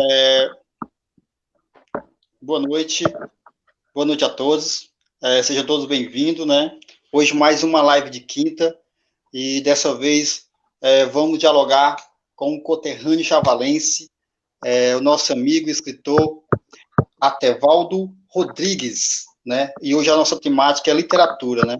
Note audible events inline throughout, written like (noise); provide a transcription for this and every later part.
É... Boa noite. Boa noite a todos. É, sejam todos bem-vindos, né? Hoje mais uma live de quinta e dessa vez é, vamos dialogar com o conterrâneo chavalense, é, o nosso amigo escritor Atevaldo Rodrigues, né? E hoje a nossa temática é literatura, né?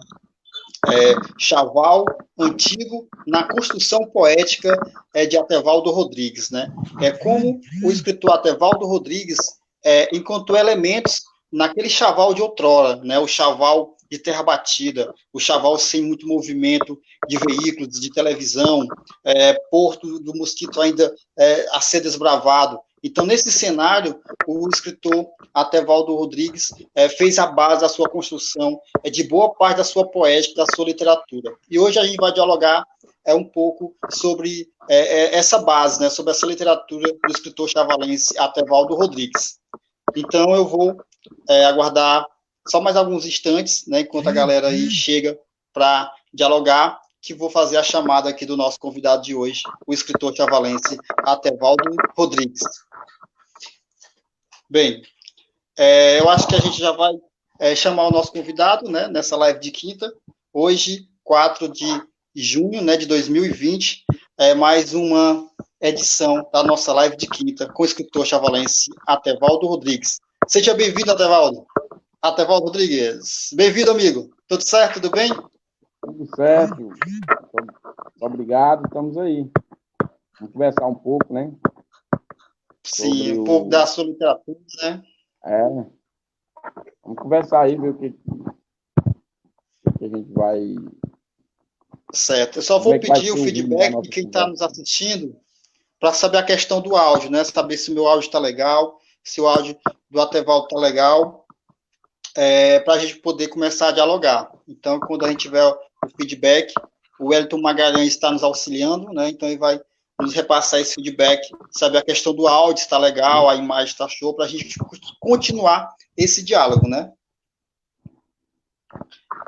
É, Chaval antigo na construção poética é, de Atevaldo Rodrigues, né? É como o escritor Atevaldo Rodrigues é, encontrou elementos naquele chaval de outrora, né? O chaval de terra batida, o chaval sem muito movimento de veículos, de televisão, é, porto do mosquito ainda é, a ser desbravado. Então, nesse cenário, o escritor Atevaldo Rodrigues é, fez a base da sua construção, é, de boa parte da sua poética, da sua literatura. E hoje a gente vai dialogar é, um pouco sobre é, essa base, né, sobre essa literatura do escritor chavalense Atevaldo Rodrigues. Então, eu vou aguardar só mais alguns instantes, né, enquanto a galera aí chega para dialogar, que vou fazer a chamada aqui do nosso convidado de hoje, o escritor chavalense Atevaldo Rodrigues. Bem, é, eu acho que a gente já vai é, chamar o nosso convidado, né, nessa live de quinta, hoje, 4 de junho, né, de 2020, é mais uma edição da nossa live de quinta com o escritor chavalense Atevaldo Rodrigues. Seja bem-vindo, Atevaldo. Atevaldo Rodrigues. Bem-vindo, amigo. Tudo certo? Tudo bem? Tudo certo. Obrigado, estamos aí. Vamos conversar um pouco, né? Sim, um pouco da sua literatura, né? É. Vamos conversar aí, ver o que, que a gente vai. Certo. Eu só vou é pedir o feedback de quem está nos assistindo para saber a questão do áudio, né? Saber se o meu áudio está legal, se o áudio do Atevaldo está legal, é, para a gente poder começar a dialogar. Então, quando a gente tiver o feedback, o Wellington Magalhães está nos auxiliando, né? Então, ele vai nos repassar esse feedback, saber a questão do áudio, está legal, a imagem está show, para a gente continuar esse diálogo, né?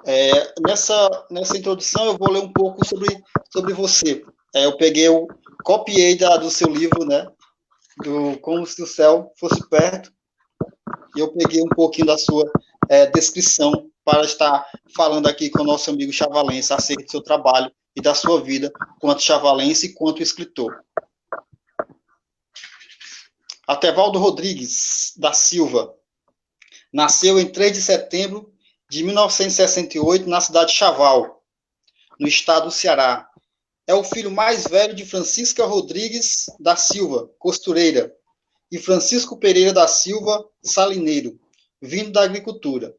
É, nessa, nessa introdução, eu vou ler um pouco sobre, sobre você. É, eu peguei, copiei da, do seu livro, né? Do Como se o céu fosse perto, e eu peguei um pouquinho da sua é, descrição para estar falando aqui com o nosso amigo Chavalense acerca do seu trabalho e da sua vida quanto chavalense e quanto escritor. Atevaldo Rodrigues da Silva nasceu em 3 de setembro de 1968 na cidade de Chaval, no estado do Ceará. É o filho mais velho de Francisca Rodrigues da Silva, costureira, e Francisco Pereira da Silva, salineiro, vindo da agricultura.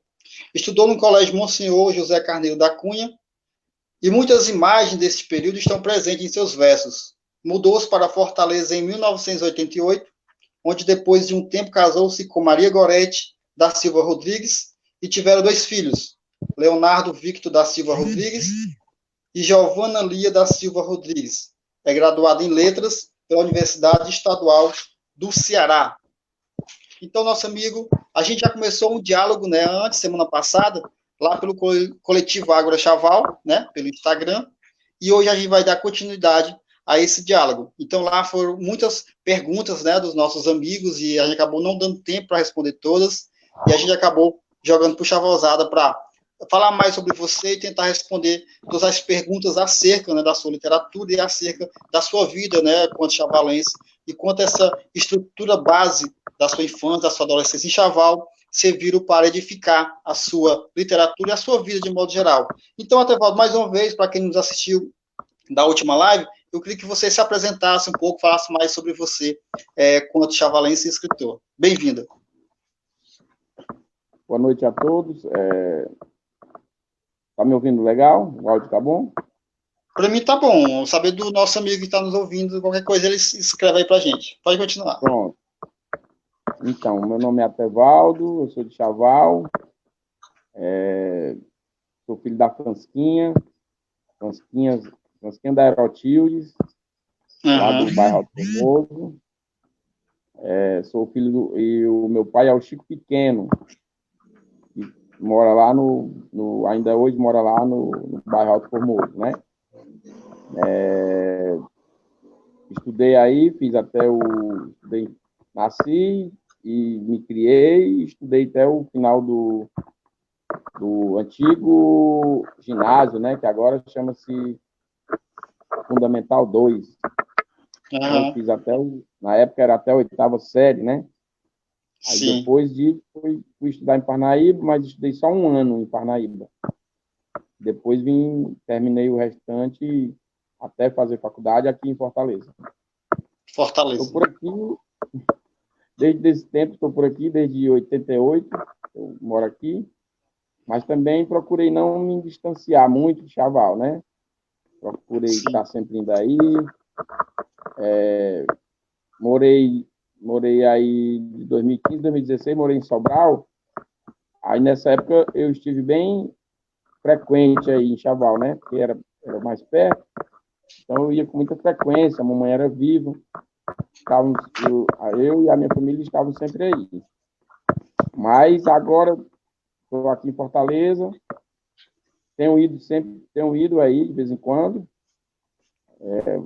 Estudou no Colégio Monsenhor José Carneiro da Cunha e muitas imagens desse período estão presentes em seus versos. Mudou-se para Fortaleza em 1988, onde depois de um tempo casou-se com Maria Gorete da Silva Rodrigues e tiveram dois filhos, Leonardo Victor da Silva Rodrigues e Giovana Lia da Silva Rodrigues. É graduado em Letras pela Universidade Estadual do Ceará. Então, nosso amigo, a gente já começou um diálogo, né, antes, semana passada, lá pelo coletivo Ágora Chaval, né, pelo Instagram, e hoje a gente vai dar continuidade a esse diálogo. Então lá foram muitas perguntas, né, dos nossos amigos e a gente acabou não dando tempo para responder todas, e a gente acabou jogando o Chavalzada para falar mais sobre você e tentar responder todas as perguntas acerca né, da sua literatura e acerca da sua vida, né, quanto chavalense, e quanto essa estrutura base da sua infância, da sua adolescência em Chaval, serviram para edificar a sua literatura e a sua vida de modo geral. Então, Atevaldo, mais uma vez, para quem nos assistiu da última live, eu queria que você se apresentasse um pouco, falasse mais sobre você, é, quanto chavalense e escritor. Bem-vinda. Boa noite a todos. É... Tá me ouvindo legal? O áudio tá bom? Para mim tá bom. Saber do nosso amigo que está nos ouvindo, qualquer coisa ele escreve aí para gente. Pode continuar. Pronto. Então, meu nome é Atevaldo, eu sou de Chaval, é, sou filho da Fransquinha, Fransquinha, Fransquinha da Aerotildes, uhum. lá do bairro Alto Formoso. É, sou filho do. E o meu pai é o Chico Pequeno, que mora lá no. no ainda hoje mora lá no, no bairro Alto Formoso, né? É, estudei aí, fiz até o. Estudei nasci e me criei, estudei até o final do, do antigo ginásio, né, que agora chama-se Fundamental 2. Uhum. Então, fiz até o, na época era até a oitava série, né? Aí Sim. depois de fui, fui, estudar em Parnaíba, mas estudei só um ano em Parnaíba. Depois vim, terminei o restante até fazer faculdade aqui em Fortaleza. Fortaleza. Estou por aqui, desde esse tempo, estou por aqui, desde 88, eu moro aqui, mas também procurei não me distanciar muito de Chaval, né? Procurei Sim. estar sempre indo aí. É, morei, morei aí de 2015, 2016, morei em Sobral. Aí nessa época eu estive bem frequente aí em Chaval, né? Porque era, era mais perto. Então eu ia com muita frequência, a mamãe era viva. Eu, e a minha família estavam sempre aí. Mas agora estou aqui em Fortaleza, tenho ido sempre, tenho ido aí de vez em quando. É,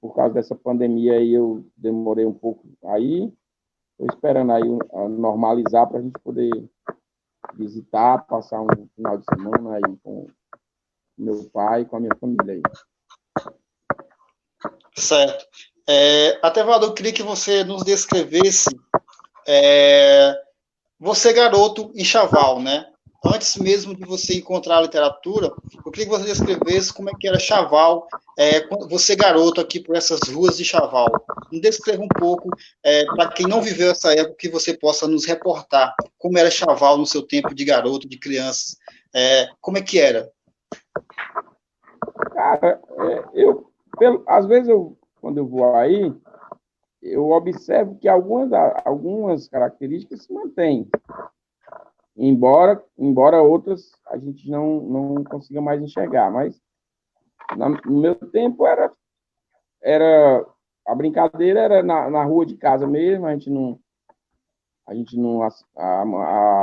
por causa dessa pandemia aí eu demorei um pouco aí. Estou esperando aí normalizar para a gente poder visitar, passar um final de semana aí com meu pai, com a minha família aí. Certo. É, até, Valdo, eu queria que você nos descrevesse é, você, garoto, em Chaval, né? Antes mesmo de você encontrar a literatura, eu queria que você descrevesse como é que era Chaval, é, você, garoto, aqui por essas ruas de Chaval. Me descreva um pouco, é, para quem não viveu essa época, que você possa nos reportar como era Chaval no seu tempo de garoto, de criança. É, como é que era? Cara, é, eu pelo, às vezes, eu, quando eu vou aí, eu observo que algumas, algumas características se mantêm. Embora, embora outras a gente não, não consiga mais enxergar. Mas na, no meu tempo era, era a brincadeira era na, na rua de casa mesmo, a gente não. A gente não. A,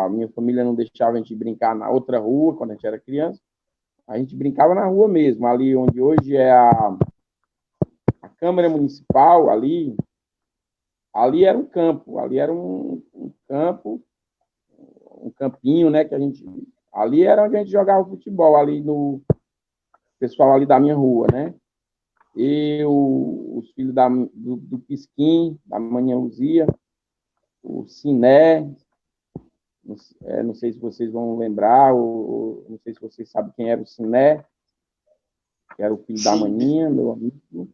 a, minha família não deixava a gente brincar na outra rua quando a gente era criança. A gente brincava na rua mesmo, ali onde hoje é a, Câmara Municipal ali, ali era um campo, ali era um, um, campo, um campinho, né, que a gente, ali era onde a gente jogava futebol, ali no, pessoal ali da minha rua, né, eu, os filhos da, do, do Pisquim, da Manhã Luzia, o Siné, não, é, não, sei se vocês vão lembrar, ou, não sei se vocês sabem quem era o Siné, que era o filho Sim. da Maninha, meu amigo,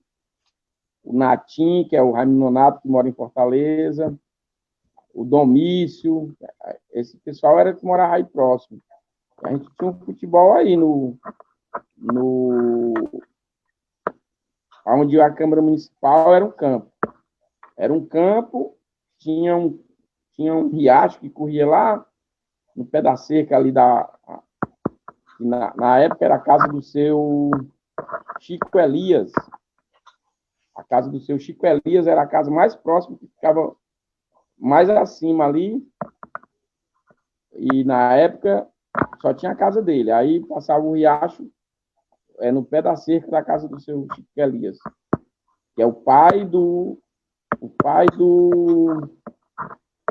o Natim, que é o Raimundo Nonato, que mora em Fortaleza, o Domício, esse pessoal era que morava aí próximo. A gente tinha um futebol aí no, no onde a Câmara Municipal era um campo. Era um campo, tinha um, tinha um riacho que corria lá, no pé da cerca ali da. Na, na época era a casa do seu Chico Elias, casa do seu Chico Elias era a casa mais próxima, que ficava mais acima ali. E na época só tinha a casa dele. Aí passava o riacho é, no pé da cerca da casa do seu Chico Elias, que é o pai do o pai do,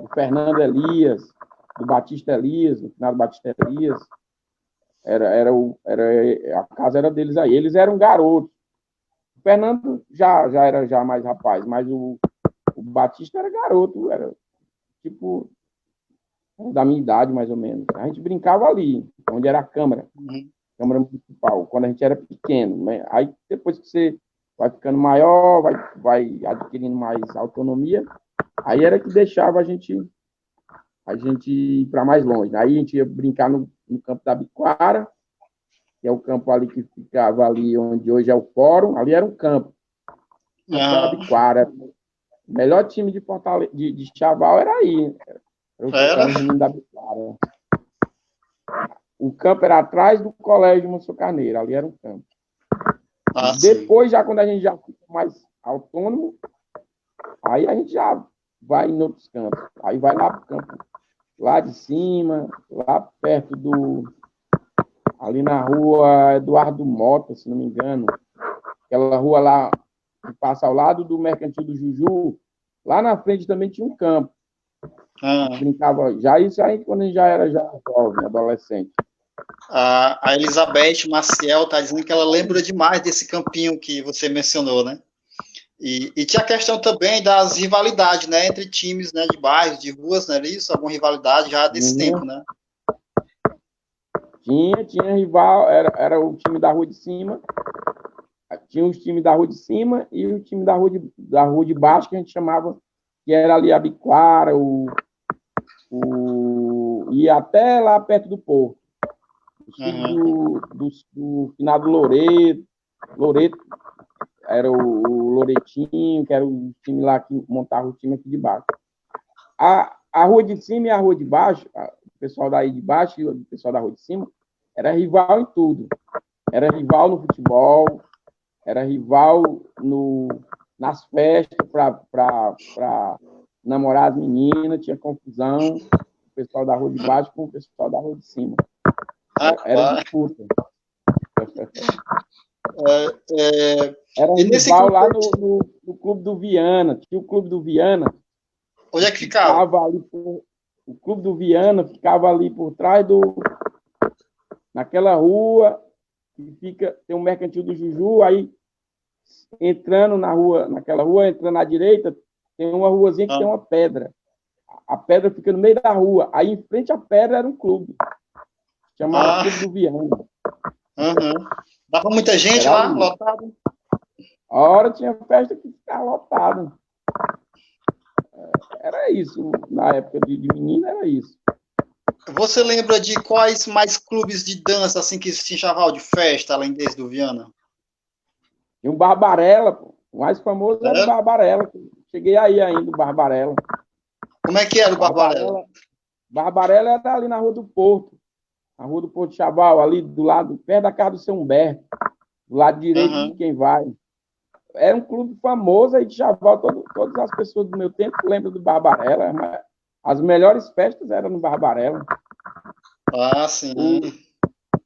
do Fernando Elias, do Batista Elias, do final do Batista Elias. Era, era, o, era, a casa era deles aí. Eles eram garotos. Fernando já, já era já mais rapaz, mas o, o Batista era garoto, era tipo da minha idade, mais ou menos. A gente brincava ali, onde era a Câmara, uhum. Câmara Municipal, quando a gente era pequeno. Né? Aí depois que você vai ficando maior, vai, vai adquirindo mais autonomia, aí era que deixava a gente a gente ir para mais longe. Aí a gente ia brincar no, no campo da Biquara, que é o campo ali que ficava ali onde hoje é o fórum, ali era um campo. Ah. Quara. O melhor time de, Fortale... de, de Chaval era aí. Era o, era? da. O campo era atrás do colégio Monsenhor Carneiro, ali era um campo. Ah, Depois, sim. já quando a gente já fica mais autônomo, aí a gente já vai em outros campos. Aí vai lá para o campo lá de cima, lá perto do, ali na rua Eduardo Mota, se não me engano, aquela rua lá que passa ao lado do Mercantil do Juju, Lá na frente também tinha um campo. Ah. Brincava, já isso aí quando a gente já era já jovem, adolescente. A, a Elizabeth Maciel está dizendo que ela lembra demais desse campinho que você mencionou, né? E, e, tinha a questão também das rivalidades, né, entre times, né, de bairros, de ruas, né, isso, alguma rivalidade já desse uhum. tempo, né? Tinha, tinha rival, era, era o time da rua de cima, tinha os times da rua de cima e o time da rua de, da rua de baixo, que a gente chamava, que era ali a Biquara, o, o, e até lá perto do Porto. O time uhum. do, do, do finado Loreto, Loreto, era o, o Loretinho, que era o time lá que montava o time aqui de baixo. A, a rua de cima e a rua de baixo, pessoal daí de baixo e o pessoal da rua de cima, era rival em tudo. Era rival no futebol, era rival no, nas festas para namorar as meninas, tinha confusão, o pessoal da rua de baixo com o pessoal da rua de cima. Era, era disputa. (laughs) É, é... Era um rival lá no, no, no, clube do Viana. Tinha o clube do Viana. Onde é que ficava? ficava ali por, o clube do Viana ficava ali por trás do. naquela rua que fica. Tem um mercantil do Juju, aí entrando na rua, naquela rua, entrando à direita, tem uma ruazinha que ah. tem uma pedra. A pedra fica no meio da rua. Aí em frente à pedra era um clube. Chamava ah. Clube do Viana. Uhum. Dava muita gente Era lá, ali. lotado? A hora tinha festa que ficava lotado. Era isso. Na época de, de menina, era isso. Você lembra de quais mais clubes de dança assim que existiam chaval de festa, além desse do Viana? E o Barbarella, pô. O mais famoso é? era o Barbarella. Cheguei aí ainda, o Barbarella. Como é que era o Barbarella? Barbarella era ali na Rua do Porto a Rua do Porto Chaval, ali do lado, perto da casa do São Humberto, do lado direito uhum. de quem vai. Era um clube famoso aí de Chaval, todo, todas as pessoas do meu tempo lembram do Barbarella, as melhores festas eram no Barbarella. Ah, sim.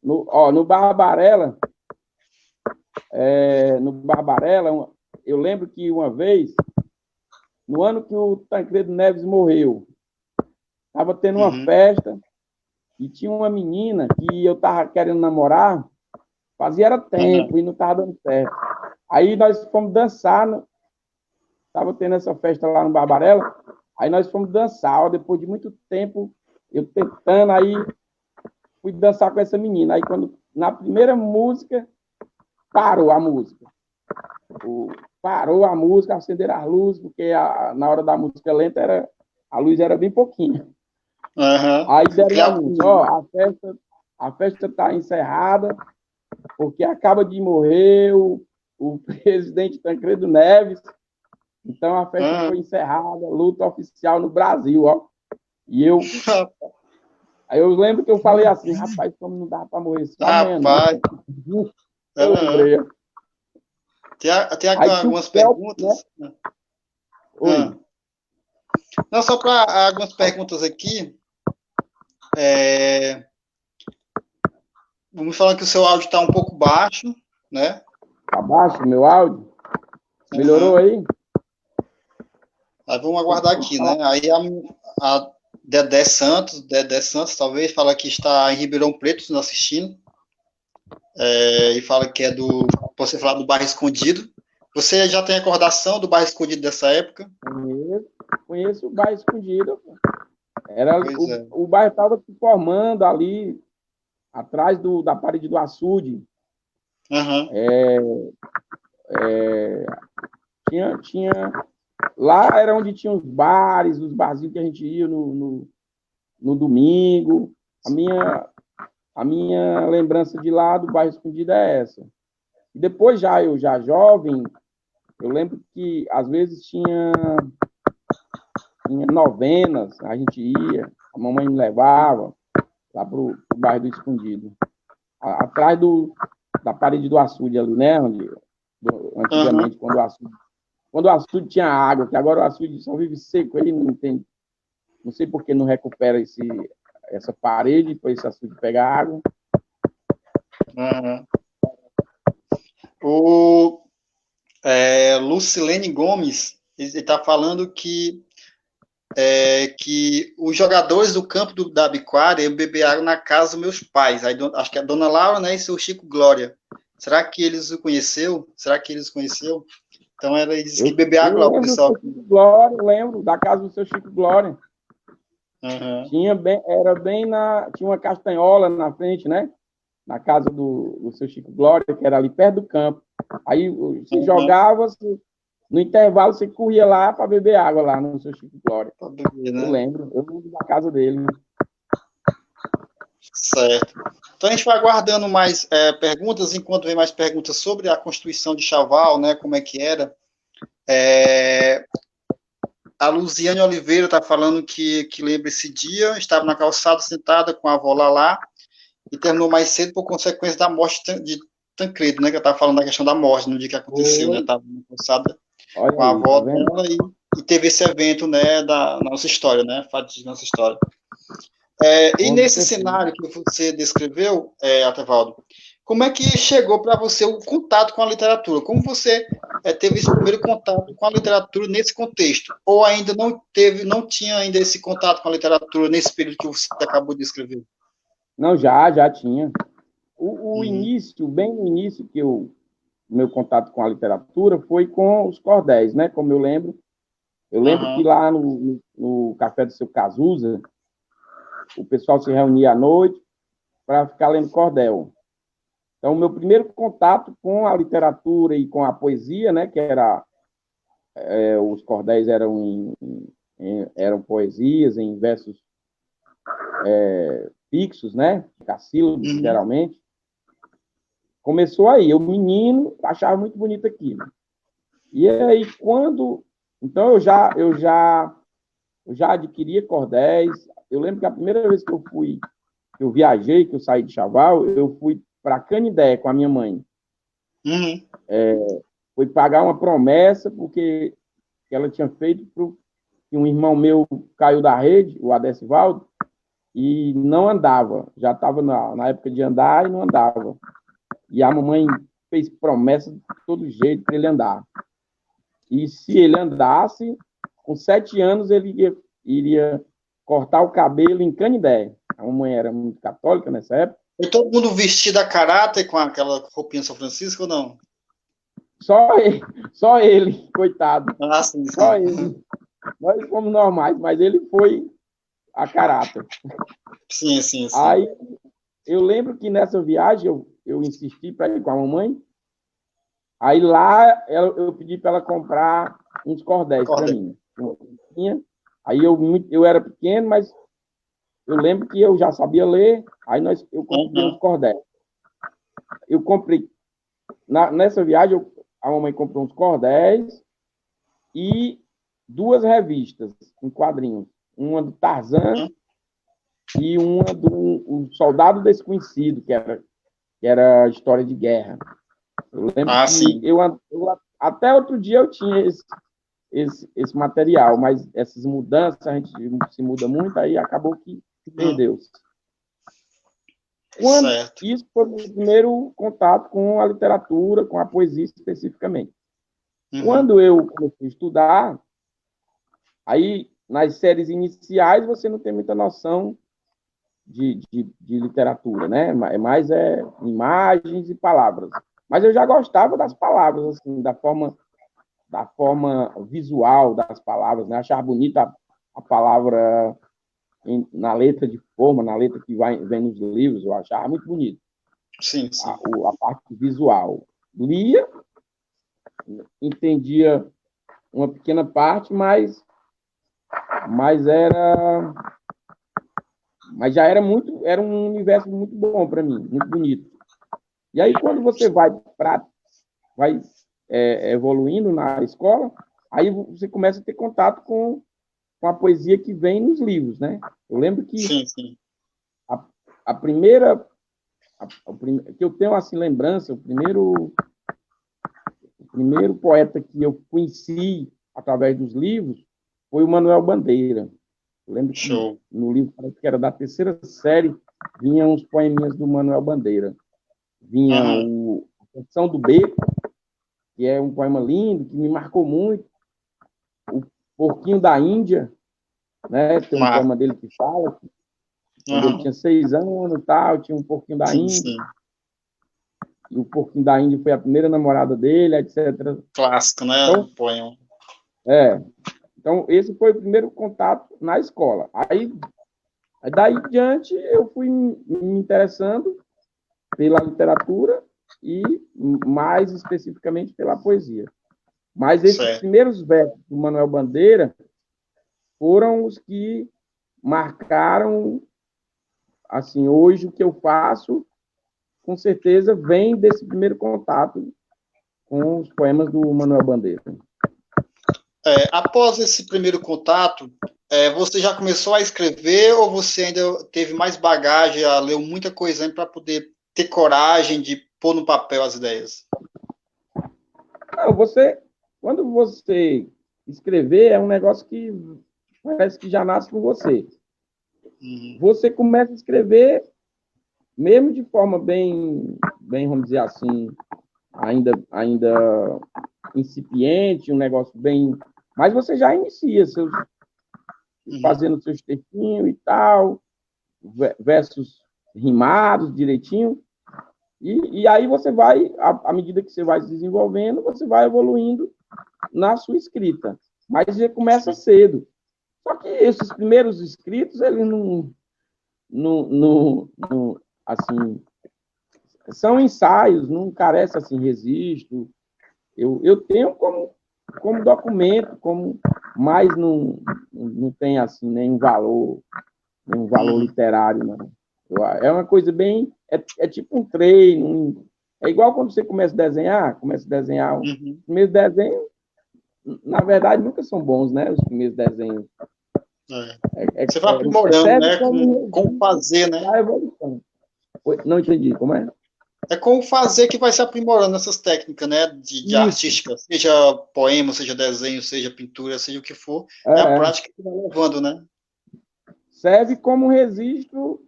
no, ó, no Barbarella, é, no Barbarella, eu lembro que uma vez, no ano que o Tancredo Neves morreu, estava tendo uma uhum. festa e tinha uma menina que eu tava querendo namorar, fazia era tempo uhum. e não tava dando certo. Aí nós fomos dançar, no... tava tendo essa festa lá no Barbarella, aí nós fomos dançar, ó, depois de muito tempo, eu tentando, aí fui dançar com essa menina. Aí quando, na primeira música, parou a música. O, parou a música, acenderam as luzes, porque a, na hora da música lenta era, a luz era bem pouquinha. Uhum. Aí deram ó, a festa a festa está encerrada porque acaba de morrer o, o presidente Tancredo Neves. Então a festa uhum. foi encerrada, luta oficial no Brasil, ó. E eu Aí (laughs) eu lembro que eu falei assim, rapaz, como não dá para morrer só Rapaz. Eu lembrei. Tem, tem aqui algumas perguntas. Né? Oi. Ah. Não, só para algumas perguntas aqui. É... Vamos falar que o seu áudio está um pouco baixo, né? Está baixo meu áudio? Melhorou uhum. aí? Aí vamos aguardar aqui, né? Aí a, a Dedé Santos, Dedé Santos, talvez, fala que está em Ribeirão Preto nos assistindo. É, e fala que é do. Você falar do bairro escondido. Você já tem recordação do bairro escondido dessa época? Conheço, conheço o bairro escondido. Era, o, é. o bairro estava se formando ali, atrás do, da parede do açude. Uhum. É, é, tinha, tinha, lá era onde tinha os bares, os barzinhos que a gente ia no, no, no domingo. A minha, a minha lembrança de lá do bairro escondido é essa. E depois, já eu já jovem, eu lembro que às vezes tinha tinha novenas, a gente ia, a mamãe me levava lá para o bairro do Escondido. Atrás do, da parede do açude ali, né? Onde, do, antigamente, uhum. quando o açude. Quando o açude tinha água, que agora o açude só vive seco aí, não tem. Não sei por que não recupera esse, essa parede para esse açude pegar água. Uhum. O é, Lucilene Gomes ele está falando que é, que os jogadores do campo do, da Biquara iam beber água na casa dos meus pais. Aí, acho que é a dona Laura né, e seu Chico Glória. Será que eles o conheceu? Será que eles conheceu? Então ela disse que beber água lá, o pessoal. Glória, lembro, da casa do seu Chico Glória. Uhum. Tinha bem, era bem na. Tinha uma castanhola na frente, né? Na casa do, do seu Chico Glória, que era ali perto do campo. Aí se uhum. jogava, se, no intervalo você corria lá para beber água lá no seu Chico Glória. Beber, né? Eu lembro, eu lembro da casa dele. Certo. Então a gente vai aguardando mais é, perguntas, enquanto vem mais perguntas sobre a Constituição de Chaval, né, como é que era. É, a Luziane Oliveira está falando que, que lembra esse dia, estava na calçada sentada com a avó lá, lá e terminou mais cedo por consequência da morte de Tancredo, né, que eu estava falando da questão da morte no dia que aconteceu, Oi. né, estava na calçada Olha com a avó tá dela e, e, teve esse evento, né, da nossa história, né, fato de nossa história. É, e nesse cenário que você descreveu, é, Atevaldo, como é que chegou para você o contato com a literatura? Como você é, teve esse primeiro contato com a literatura nesse contexto? Ou ainda não teve, não tinha ainda esse contato com a literatura nesse período que você acabou de escrever? Não, já, já tinha. O, o hum. início, bem no início que eu meu contato com a literatura foi com os cordéis, né? Como eu lembro, eu lembro uhum. que lá no, no, café do seu Cazuza, o pessoal se reunia à noite para ficar lendo cordel. Então, meu primeiro contato com a literatura e com a poesia, né, que era é, os cordéis eram em, em, eram poesias em versos é, fixos, né, cassílabos, uhum. geralmente. Começou aí, eu menino achava muito bonito aquilo. E aí quando, então eu já eu já eu já adquiria cordéis, eu lembro que a primeira vez que eu fui, que eu viajei, que eu saí de Chaval, eu fui para Canidé com a minha mãe. Uhum. É, foi pagar uma promessa, porque ela tinha feito para que um irmão meu caiu da rede, o Adesivaldo, e não andava. Já estava na, na época de andar e não andava. E a mamãe fez promessa de todo jeito para ele andar. E se ele andasse, com sete anos ele iria, iria cortar o cabelo em Canidé. A mamãe era muito católica nessa época. E todo mundo vestido a caráter com aquela roupinha São Francisco ou não? Só ele, só ele, coitado. Ah, sim, sim. Só ele. Nós fomos normais, mas ele foi a caráter. Sim, sim, sim. Aí eu lembro que nessa viagem eu, eu insisti para ir com a mamãe. Aí lá eu, eu pedi para ela comprar uns cordéis para mim. Aí eu, eu era pequeno, mas eu lembro que eu já sabia ler, aí nós, eu comprei uhum. uns cordéis. Eu comprei, na, nessa viagem, eu, a mamãe comprou uns cordéis e duas revistas em quadrinhos. Uma do Tarzan uhum. e uma do um Soldado Desconhecido, que era, que era história de guerra. Eu lembro ah, que eu, eu, até outro dia eu tinha esse, esse, esse material, mas essas mudanças, a gente se muda muito, aí acabou que perdeu-se. Quando, isso foi o primeiro contato com a literatura, com a poesia especificamente. Uhum. Quando eu comecei a estudar, aí nas séries iniciais você não tem muita noção de, de, de literatura, né? É mais é imagens e palavras. Mas eu já gostava das palavras, assim, da forma da forma visual das palavras, né? Achar bonita a, a palavra em, na letra de forma, na letra que vai, vem nos livros, eu achava muito bonito. Sim, sim. A, a parte visual. Lia, entendia uma pequena parte, mas, mas era mas já era muito era um universo muito bom para mim muito bonito e aí quando você vai para vai é, evoluindo na escola, aí você começa a ter contato com, com a poesia que vem nos livros, né? Eu lembro que sim, sim. A, a primeira a, a, que eu tenho assim lembrança, o primeiro o primeiro poeta que eu conheci através dos livros foi o Manuel Bandeira. Eu lembro que Show. no livro que era da terceira série vinha uns poeminhas do Manuel Bandeira. Vinha uhum. o a Canção do Beco, que é um poema lindo, que me marcou muito. o Porquinho da Índia, né? Tem um ah. poema dele que fala que quando uhum. ele tinha seis anos tal, tinha um Porquinho da sim, Índia. Sim. E o Porquinho da Índia foi a primeira namorada dele, etc. Clássico, né? Então, poema. É. Então, esse foi o primeiro contato na escola. Aí, daí em diante, eu fui me interessando pela literatura e mais especificamente pela poesia. Mas esses certo. primeiros versos do Manuel Bandeira foram os que marcaram, assim, hoje o que eu faço, com certeza, vem desse primeiro contato com os poemas do Manuel Bandeira. É, após esse primeiro contato, é, você já começou a escrever ou você ainda teve mais bagagem, leu muita coisa para poder ter coragem de pôr no papel as ideias? Não, você, quando você escrever, é um negócio que parece que já nasce com você. Uhum. Você começa a escrever, mesmo de forma bem, bem, vamos dizer assim, ainda, ainda incipiente, um negócio bem. Mas você já inicia seus, uhum. fazendo seus textinhos e tal, versos rimados direitinho. E, e aí você vai, à, à medida que você vai se desenvolvendo, você vai evoluindo na sua escrita. Mas já começa cedo. Só que esses primeiros escritos, eles não, não, não, não assim, são ensaios, não carece assim, registro. Eu, eu tenho como, como documento, como mais não, não tem assim nenhum valor, nenhum valor literário, não. É uma coisa bem. É, é tipo um treino. é igual quando você começa a desenhar, começa a desenhar. Uhum. Os primeiros desenhos, na verdade, nunca são bons, né? Os primeiros desenhos. É. É, é você vai aprimorando, né? Com, com fazer, né? Não entendi, como é? É com o fazer que vai se aprimorando essas técnicas, né? De, de artística, seja poema, seja desenho, seja pintura, seja o que for. É, é a prática que vai levando, né? Serve como registro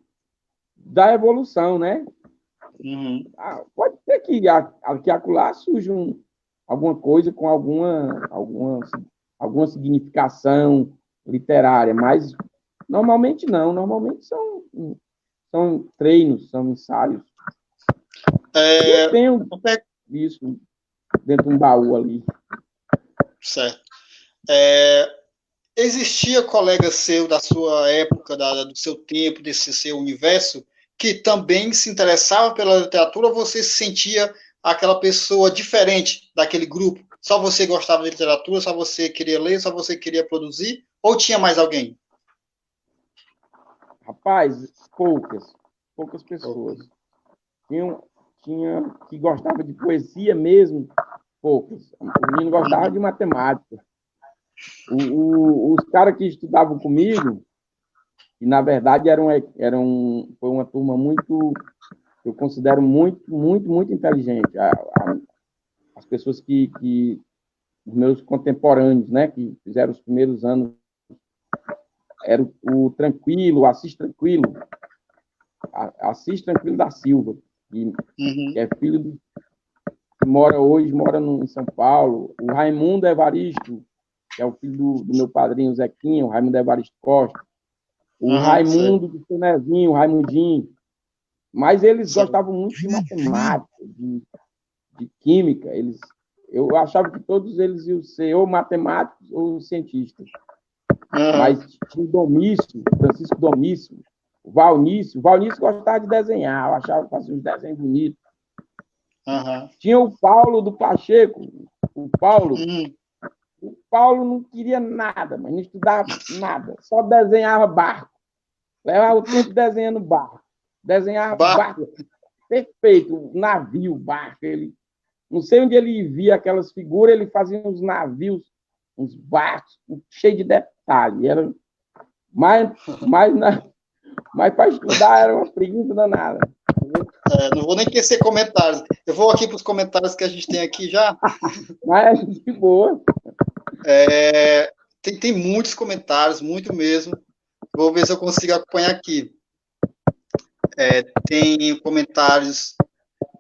da evolução, né? Uhum. Ah, pode ser que, que acolá surja um, alguma coisa com alguma, alguma, alguma significação literária, mas normalmente não, normalmente são, são treinos, são ensaios. É... Eu tenho isso dentro de um baú ali. Certo. É, existia colega seu da sua época, da, do seu tempo, desse seu universo, que também se interessava pela literatura, você se sentia aquela pessoa diferente daquele grupo? Só você gostava de literatura, só você queria ler, só você queria produzir? Ou tinha mais alguém? Rapaz, poucas. Poucas pessoas. Tinha, tinha que gostava de poesia mesmo, poucas. O menino gostava de matemática. O, o, os caras que estudavam comigo, e na verdade eram, eram, foi uma turma muito, eu considero muito, muito, muito inteligente. A, a, as pessoas que, que, os meus contemporâneos, né, que fizeram os primeiros anos, era o, o Tranquilo, o Assis Tranquilo, Assis Tranquilo da Silva, que, uhum. que é filho do, que mora hoje, mora no, em São Paulo, o Raimundo Evaristo, que é o filho do, do meu padrinho Zequinho, o Raimundo Evaristo Costa, o ah, Raimundo do seu o Raimundinho. Mas eles sim. gostavam muito de matemática, de, de química. Eles, eu achava que todos eles iam ser ou matemáticos ou cientistas. Ah. Mas tinha o Domício, Francisco Domício, Valnício. O Valnício gostava de desenhar, eu achava que fazia uns desenhos bonitos. Uhum. Tinha o Paulo do Pacheco, o Paulo, uhum. O Paulo não queria nada, mas não estudava nada, só desenhava barco. Levava o tempo desenhando barco. Desenhava barco. barco. Perfeito, navio, barco. Ele, não sei onde ele via aquelas figuras, ele fazia uns navios, uns barcos, cheio de detalhe. Era mais, mais, na, mais para estudar era uma preguiça danada. É, não vou nem esquecer comentários. Eu vou aqui para os comentários que a gente tem aqui já. Mas, de boa. É, tem, tem muitos comentários, muito mesmo. Vou ver se eu consigo acompanhar aqui. É, tem comentários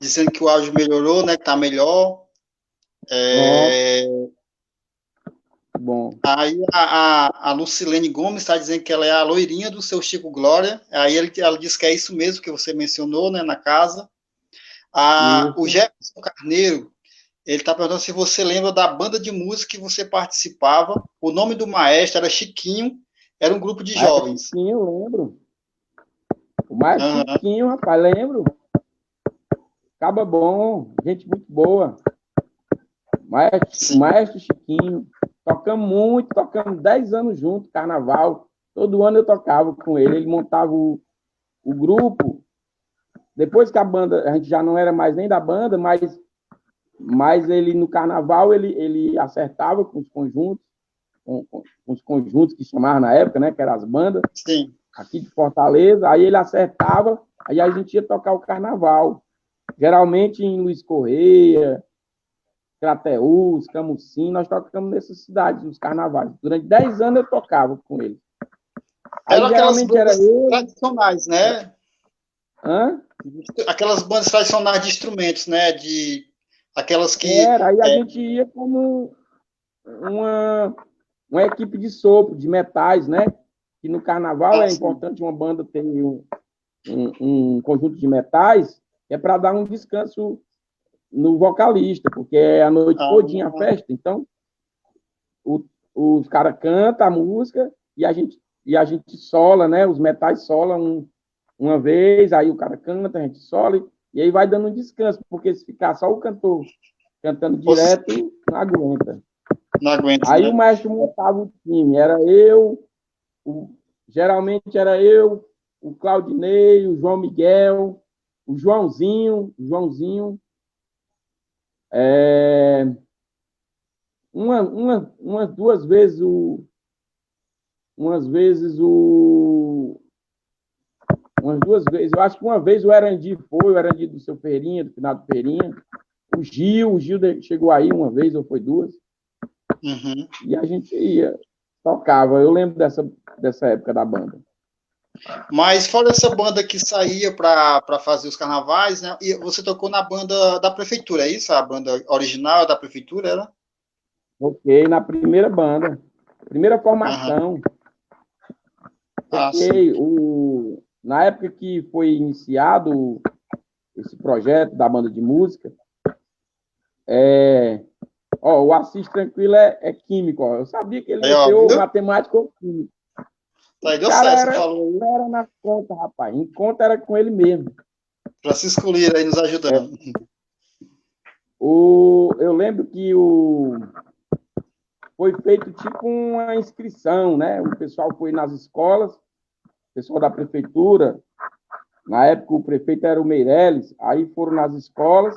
dizendo que o áudio melhorou, né? Que tá melhor. É, bom. Aí a, a, a Lucilene Gomes está dizendo que ela é a loirinha do seu Chico Glória. Aí ele, ela diz que é isso mesmo que você mencionou, né, na casa. A, o Jefferson Carneiro, ele está perguntando se você lembra da banda de música que você participava. O nome do maestro era Chiquinho, era um grupo de ah, jovens. Chiquinho, lembro. O maestro uhum. Chiquinho, rapaz, lembro. Acaba bom, gente muito boa. Maestro, maestro Chiquinho. Tocamos muito, tocamos 10 anos juntos, carnaval. Todo ano eu tocava com ele. Ele montava o, o grupo. Depois que a banda, a gente já não era mais nem da banda, mas, mas ele no carnaval ele, ele acertava com os conjuntos, com, com, os conjuntos que chamavam na época, né? Que eram as bandas. Sim. Aqui de Fortaleza. Aí ele acertava, aí a gente ia tocar o carnaval. Geralmente em Luiz Correia, Crateús, Camusim, nós tocamos nessas cidades, nos carnavais. Durante 10 anos eu tocava com eles. Aí, Era aquelas bandas eu... tradicionais, né? Hã? Aquelas bandas tradicionais de instrumentos, né? De aquelas que. Era, aí a é... gente ia como uma, uma equipe de sopro, de metais, né? Que no carnaval ah, é sim. importante uma banda ter um, um, um conjunto de metais, é para dar um descanso no vocalista, porque é a noite ah, todinha a festa. Então, o, os caras cantam a música e a gente e a gente sola, né? Os metais solam um, uma vez, aí o cara canta, a gente sola, e aí vai dando um descanso, porque se ficar só o cantor cantando direto, não aguenta. Não aguenta. Aí né? o maestro montava o time, era eu, o, geralmente era eu, o Claudinei, o João Miguel, o Joãozinho, o Joãozinho, é, uma, uma, umas duas vezes o. Umas vezes o. Umas duas vezes, eu acho que uma vez o Erandi foi, o Erandi do seu Feirinha, do final do Feirinha. O Gil, o Gil chegou aí uma vez ou foi duas. Uhum. E a gente ia, tocava. Eu lembro dessa, dessa época da banda. Mas fora essa banda que saía para fazer os carnavais, né? E você tocou na banda da prefeitura, é isso? A banda original da prefeitura era? Ok, na primeira banda. Primeira formação. Ah, o, na época que foi iniciado esse projeto da banda de música, é, ó, o Assis Tranquilo é, é químico. Ó. Eu sabia que ele é, matemático ou químico. Tá aí deu certo, era, falou. Era na conta, rapaz. Em conta era com ele mesmo. Francisco Lira aí nos ajudando. É. O, eu lembro que o, foi feito tipo uma inscrição, né? O pessoal foi nas escolas, o pessoal da prefeitura, na época o prefeito era o Meirelles, aí foram nas escolas,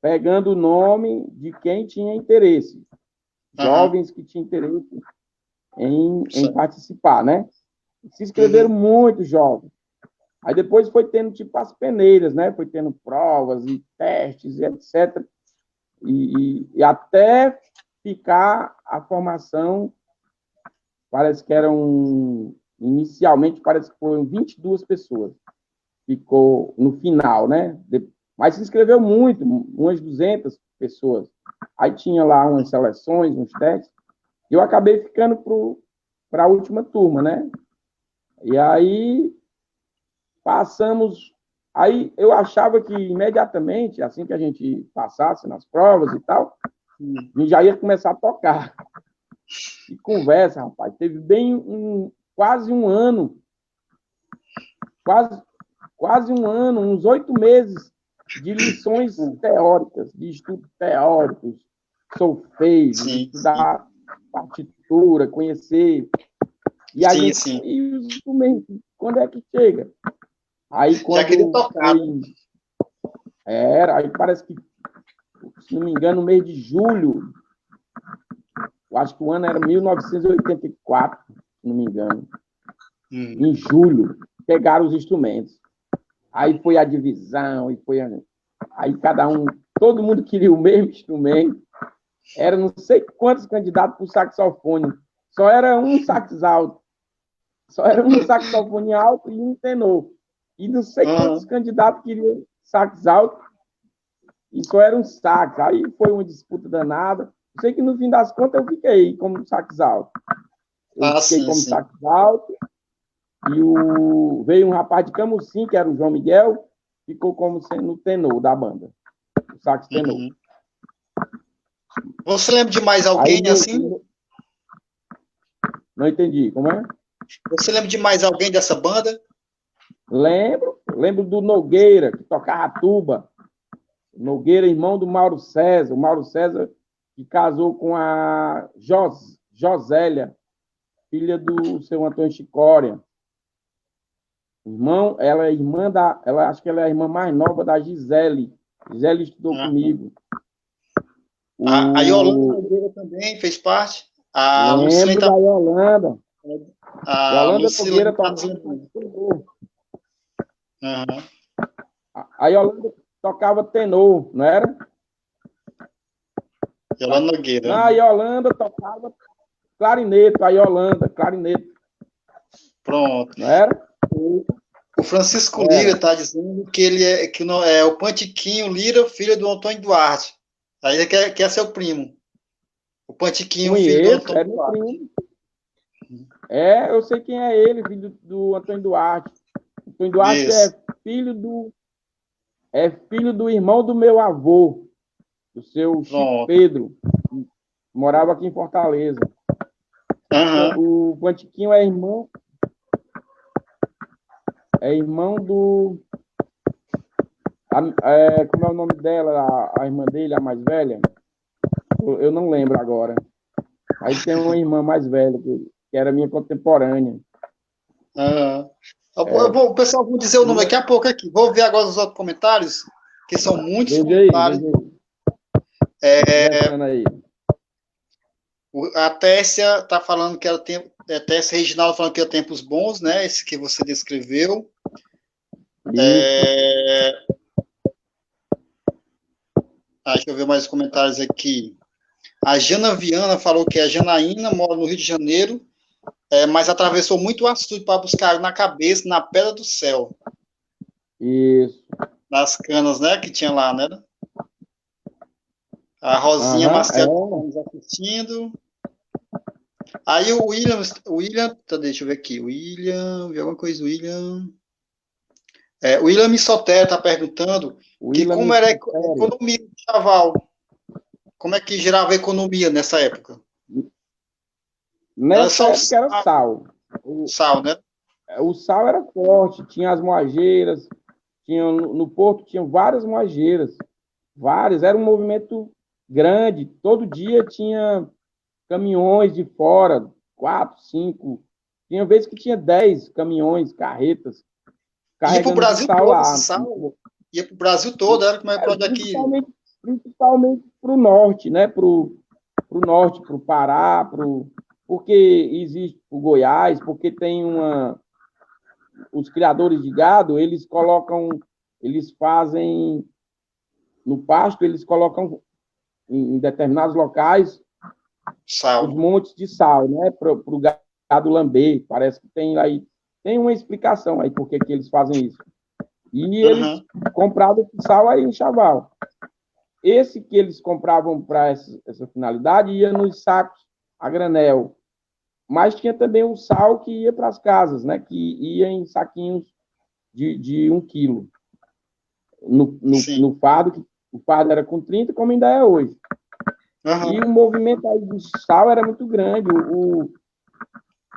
pegando o nome de quem tinha interesse. Jovens uhum. que tinham interesse em, em participar, né? Se inscreveram uhum. muito jovens. Aí depois foi tendo tipo as peneiras, né? Foi tendo provas e testes e etc. E, e, e até ficar a formação, parece que eram, inicialmente, parece que foram 22 pessoas. Ficou no final, né? De, mas se inscreveu muito, umas 200 pessoas. Aí tinha lá umas seleções, uns testes. Eu acabei ficando para a última turma, né? E aí passamos. Aí eu achava que imediatamente, assim que a gente passasse nas provas e tal, a gente já ia começar a tocar. E conversa, rapaz. Teve bem um, quase um ano, quase, quase um ano, uns oito meses de lições teóricas, de estudos teóricos, solfejo, de estudar partitura, conhecer. E aí, sim, sim. E os instrumentos, quando é que chega? Aí quando Já queria tocar. Foi, era, aí parece que, se não me engano, no mês de julho, eu acho que o ano era 1984, se não me engano. Hum. Em julho, pegaram os instrumentos. Aí foi a divisão, e foi a... aí cada um, todo mundo queria o mesmo instrumento era não sei quantos candidatos para o saxofone. Só era um sax alto. Só era um saxofone alto e um tenor. E não sei uhum. quantos candidatos queriam sax alto. E só era um sax. Aí foi uma disputa danada. sei que no fim das contas eu fiquei como saques alto. Eu Ah, fiquei sim, como sim. saques alto. E o... veio um rapaz de Camusim, que era o João Miguel, ficou como sendo o tenor da banda. O sax tenor. Uhum. Você lembra de mais Aí, alguém no- assim? Não entendi, como é? Você lembra de mais alguém dessa banda? Lembro, lembro do Nogueira, que tocava tuba. Nogueira, irmão do Mauro César. O Mauro César, que casou com a Jos, Josélia, filha do seu Antônio Chicória. Irmão, ela é irmã da. Ela, acho que ela é a irmã mais nova da Gisele. Gisele estudou Aham. comigo. A, a Yolanda também fez parte. A Lembro Lucilene da tá, Yolanda. a Yolanda Lucilene Nogueira tá. Aham. A- Yolanda tocava tenor, não era? Yolanda Nogueira. A Yolanda tocava clarinete, a Yolanda, clarinete, Pronto. não era? O Francisco. Lira está dizendo que ele é, que não, é o Pantiquinho Lira, filho do Antônio Duarte. Aí ele quer, quer ser o primo. O Pantiquinho, filho do Conheço, é meu primo. É, eu sei quem é ele, filho do, Antônio Duarte. Antônio Duarte Isso. é filho do é filho do irmão do meu avô, do seu. Pedro, morava aqui em Fortaleza. Aham. O Pantiquinho é irmão é irmão do a- é, como é o nome dela, a, a irmã dele, a mais velha? Eu, não lembro agora. Aí tem uma irmã mais velha, que, que era minha contemporânea. Eu É. vou- o pessoal vai dizer o nome daqui a pouco aqui. Vou ver agora os outros comentários, que são muitos Veja comentários. aí. É, aí. a Tessia está falando que era tempo. É, Tessia Reginaldo falando que era tempos bons, né? Esse que você descreveu. É... Ah, deixa eu ver mais os comentários aqui. A Jana Viana falou que a Janaína mora no Rio de Janeiro, é, mas atravessou muito o açude para buscar na cabeça, na Pedra do Céu, Isso. nas canas, né, que tinha lá, né? A Rosinha Aham, Mascate é. nos assistindo. Aí o William, William, tá, deixa eu ver aqui, William, ver alguma coisa, William. É, o William Sotero está perguntando O que William como era a economia Chaval? Como é que girava a economia nessa época? Nessa só o época era sal. sal. O, Sal, né? o sal era forte, tinha as moageiras, tinha, no, porto tinha várias moageiras, várias, era um movimento grande, todo dia tinha caminhões de fora, quatro, cinco, tinha vezes que tinha dez caminhões, carretas, Ia carregando pro Brasil sal todo lá. sal? Ia para o Brasil todo, era como é onde aqui? Principalmente, principalmente para o norte, né? Para o norte, para o Pará, pro, porque existe o Goiás, porque tem uma. Os criadores de gado, eles colocam, eles fazem no pasto, eles colocam em, em determinados locais Sal. os montes de sal, né? Para o gado lamber. Parece que tem aí. Tem uma explicação aí por que eles fazem isso. E eles Aham. compravam esse sal aí em Chaval. Esse que eles compravam para essa, essa finalidade ia nos sacos a granel. Mas tinha também o sal que ia para as casas, né? Que ia em saquinhos de, de um quilo. No, no, no fardo, que o fardo era com 30, como ainda é hoje. Aham. E o movimento aí do sal era muito grande. O, o-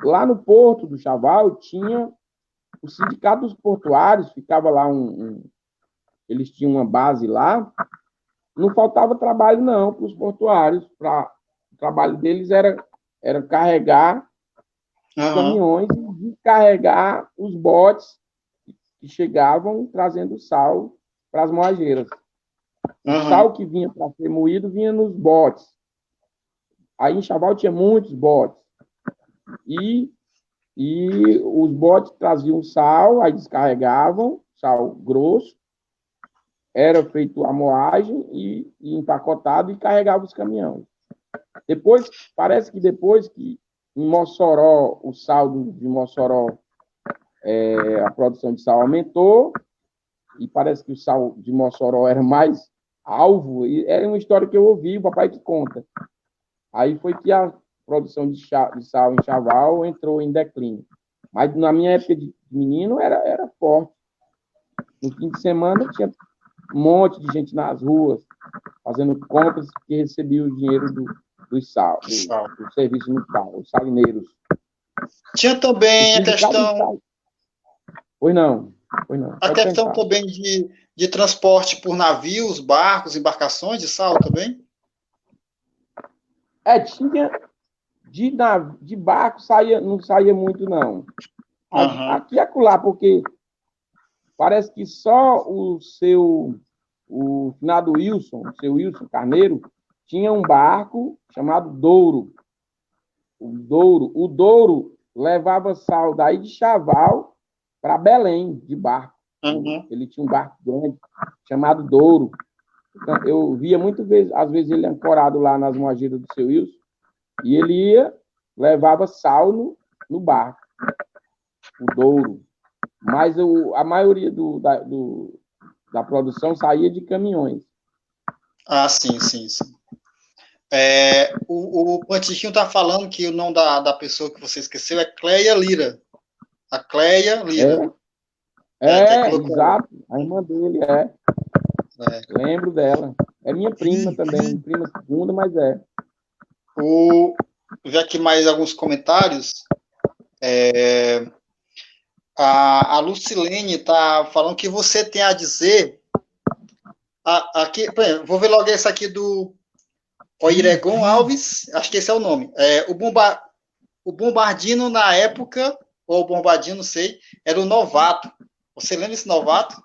lá no porto do Chaval tinha o sindicato dos portuários, ficava lá um, um- eles tinham uma base lá. Não faltava trabalho não para os portuários. Pra, o trabalho deles era era carregar os Aham. caminhões e descarregar os botes que chegavam trazendo sal para as moageiras. O Aham. sal que vinha para ser moído vinha nos botes. Aí em Chaval tinha muitos botes. E, e os botes traziam sal, aí descarregavam, sal grosso, era feito a moagem e, e empacotado e carregava os caminhões. Depois, parece que depois que em Mossoró, o saldo de Mossoró, é, a produção de sal aumentou, e parece que o sal de Mossoró era mais alvo, e era uma história que eu ouvi, o papai que conta, Aí foi que a produção de, chá, de sal em Chaval entrou em declínio. Mas na minha época de menino era, era forte. No fim de semana tinha um monte de gente nas ruas fazendo compras que recebia o dinheiro do, do sal, do, sal. do serviço no sal, os salineiros. Tinha também a questão. Pois não, pois não. A questão pensar. também de, de transporte por navios, barcos, embarcações de sal também? É, tinha. De, de barco saía, não saía muito, não. Uhum. Aqui e acolá, porque parece que só o seu, o finado Wilson, o seu Wilson Carneiro, tinha um barco chamado Douro. O Douro, o Douro levava sal daí de Chaval para Belém, de barco. Uhum. Ele tinha um barco grande chamado Douro. Então, eu via muitas vezes, às vezes ele ancorado lá nas moagiras do seu Wilson, e ele ia, levava sal no, no barco, o Douro. Mas o, a maioria do, da, do, da produção saía de caminhões. Ah, sim, sim, sim. É, o, o Pantichinho está falando que o nome da, da pessoa que você esqueceu é Cleia Lira. A Cleia Lira. É, é, é exato. A irmã dele, é. é. Lembro dela. É minha prima também, prima segunda, mas é. O, ver aqui mais alguns comentários. É, a, a Lucilene está falando que você tem a dizer. A, aqui, vou ver logo esse aqui do o Iregon Alves, acho que esse é o nome. É, o, bomba, o Bombardino, na época, ou o Bombardino, não sei, era o novato. Você lembra esse novato?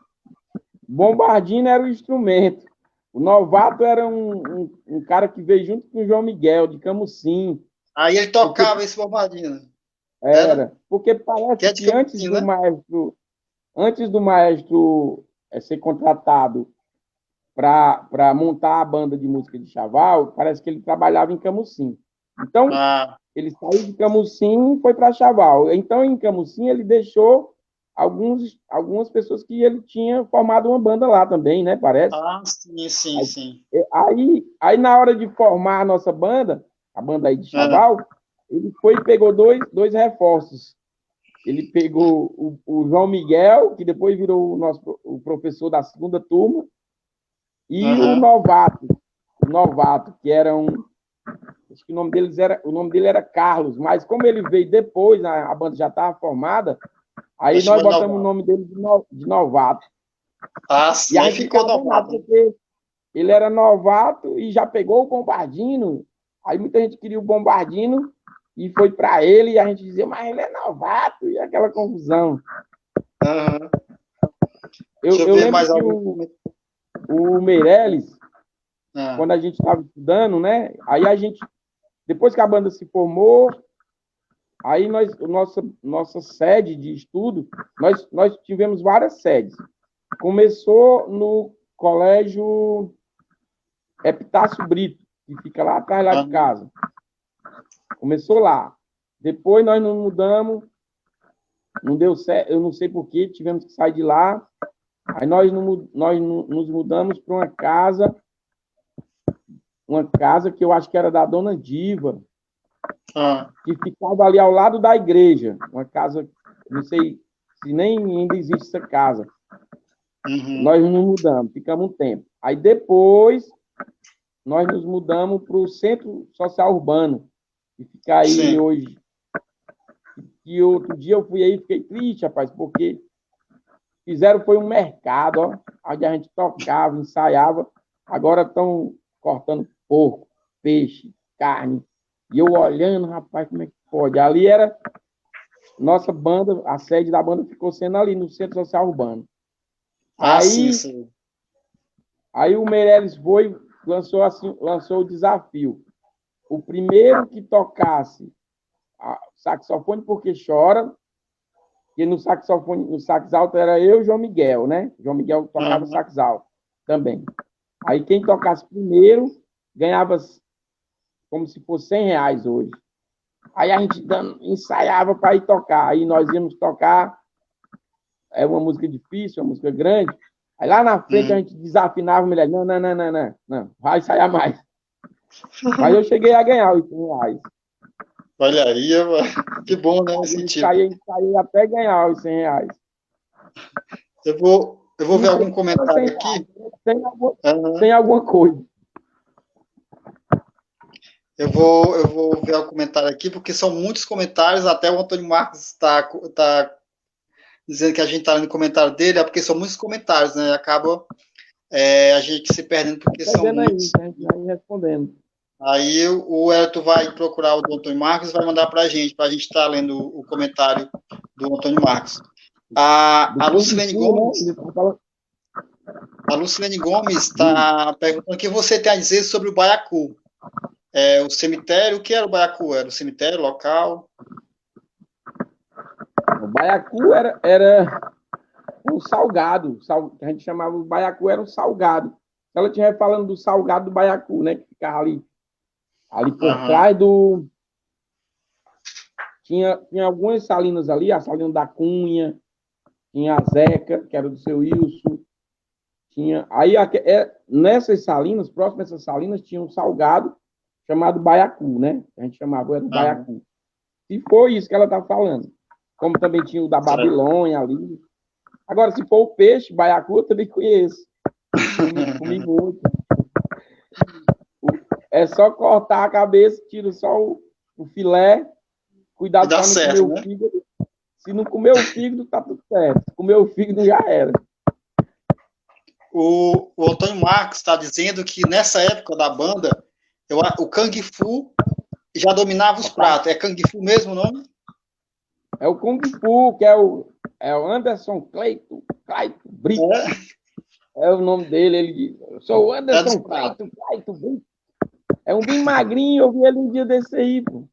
Bombardino era o instrumento. O novato era um, um, um, cara que veio junto com o João Miguel, de Camusim. Aí ele tocava porque... esse Bombardino. Era, era. porque parece que, é que antes do né? maestro, antes do maestro é, ser contratado para montar a banda de música de Chaval, parece que ele trabalhava em Camusim. Então, ah. ele saiu de Camusim e foi para Chaval. Então, em Camusim, ele deixou alguns, algumas pessoas que ele tinha formado uma banda lá também, né? Parece. Ah, sim, sim, aí, sim. Aí, aí, na hora de formar a nossa banda, a banda aí de Chaval, ah. Ele foi e pegou dois, dois reforços. Ele pegou o, o João Miguel, que depois virou o nosso o professor da segunda turma, e uhum. o novato, o novato, que era um. Acho que o nome, deles era, o nome dele era Carlos, mas como ele veio depois, a, a banda já estava formada, aí nós botamos novato. o nome dele de, no, de novato. Ah, sim, e aí ficou novato. Ele era novato e já pegou o Bombardino. Aí muita gente queria o Bombardino e foi para ele e a gente dizia, mas ele é novato, e aquela confusão. Uhum. Eu, eu, eu lembro mais que algum... o, o Meirelles, ah. quando a gente estava estudando, né? Aí a gente, depois que a banda se formou, aí nós, nossa, nossa sede de estudo, nós, nós tivemos várias sedes. Começou no colégio Epitácio Brito, que fica lá atrás lá de casa. Começou lá. Depois nós nos mudamos, não deu certo, eu não sei porquê, tivemos que sair de lá Aí nós, nós nos mudamos para uma casa, uma casa que eu acho que era da dona Diva, ah. que ficava ali ao lado da igreja. Uma casa, não sei se nem ainda existe essa casa. Uhum. Nós nos mudamos, ficamos um tempo. Aí depois nós nos mudamos para o Centro Social Urbano, que fica aí Sim. hoje. E outro dia eu fui aí e fiquei triste, rapaz, porque Fizeram foi um mercado, ó, onde a gente tocava, ensaiava. Agora estão cortando porco, peixe, carne. E eu olhando, rapaz, como é que pode? Ali era nossa banda, a sede da banda ficou sendo ali no Centro Social Urbano. Ah, aí, sim, sim. aí o Meirelles foi, lançou, assim, lançou o desafio. O primeiro que tocasse saxofone porque chora, que no saxofone, no sax alto era eu e João Miguel, né? João Miguel tocava uhum. sax alto também. Aí quem tocasse primeiro ganhava como se fosse 100 reais hoje. Aí a gente ensaiava para ir tocar. Aí nós íamos tocar. É uma música difícil, uma música grande. Aí lá na frente uhum. a gente desafinava, mulher, não, não, não, não, não, não, vai ensaiar mais. Mas eu cheguei a ganhar os 100 reais. Olha aí, que bom, né? Tipo. Caí, caí até ganhar os 100 reais. Eu vou, eu vou ver algum comentário aqui. Sem, alguma, uhum. alguma coisa. Eu vou, eu vou ver o comentário aqui, porque são muitos comentários, até o Antônio Marcos está tá dizendo que a gente está lendo o comentário dele, é porque são muitos comentários, né? Acaba é, a gente se perdendo, porque são muitos. Aí, né? respondendo. Aí o Elton vai procurar o do Antônio Marcos e vai mandar para a gente, para a gente estar tá lendo o comentário do Antônio Marcos. A, a Lucilene Gomes. A Lucilene Gomes está perguntando o que você tem a dizer sobre o Baiacu. É, o cemitério, o que era o Baiacu? Era o cemitério local? O Baiacu era, era um salgado, sal, que a gente chamava o Baiacu, era um salgado. Ela tinha falando do salgado do Baiacu, né? Que ficava ali Ali por uhum. trás do. Tinha, tinha algumas salinas ali, a salina da Cunha, tinha a Zeca, que era do seu Wilson. Tinha. Aí, é, nessas salinas, próximo a essas salinas, tinha um salgado chamado Baiacu, né? A gente chamava, era o Baiacu. E foi isso que ela estava falando. Como também tinha o da Babilônia ali. Agora, se for o peixe, Baiacu, eu também conheço. (laughs) Comi, comi muito. É só cortar a cabeça, tira só o, o filé. Cuidado para não certo, comer né? o fígado. Se não comer o fígado, tá tudo certo. Se comer o fígado, já era. O, o Antônio Marcos está dizendo que nessa época da banda, eu, o Kung Fu já dominava os pratos. É Kung Fu mesmo o nome? É o Kung Fu, que é o, é o Anderson Cleito, Cleito Brito. É. é. o nome dele. Ele diz: Eu sou o Anderson é Cleito, Cleito Brito. É um bem magrinho, eu vi ele um dia desse aí, pô.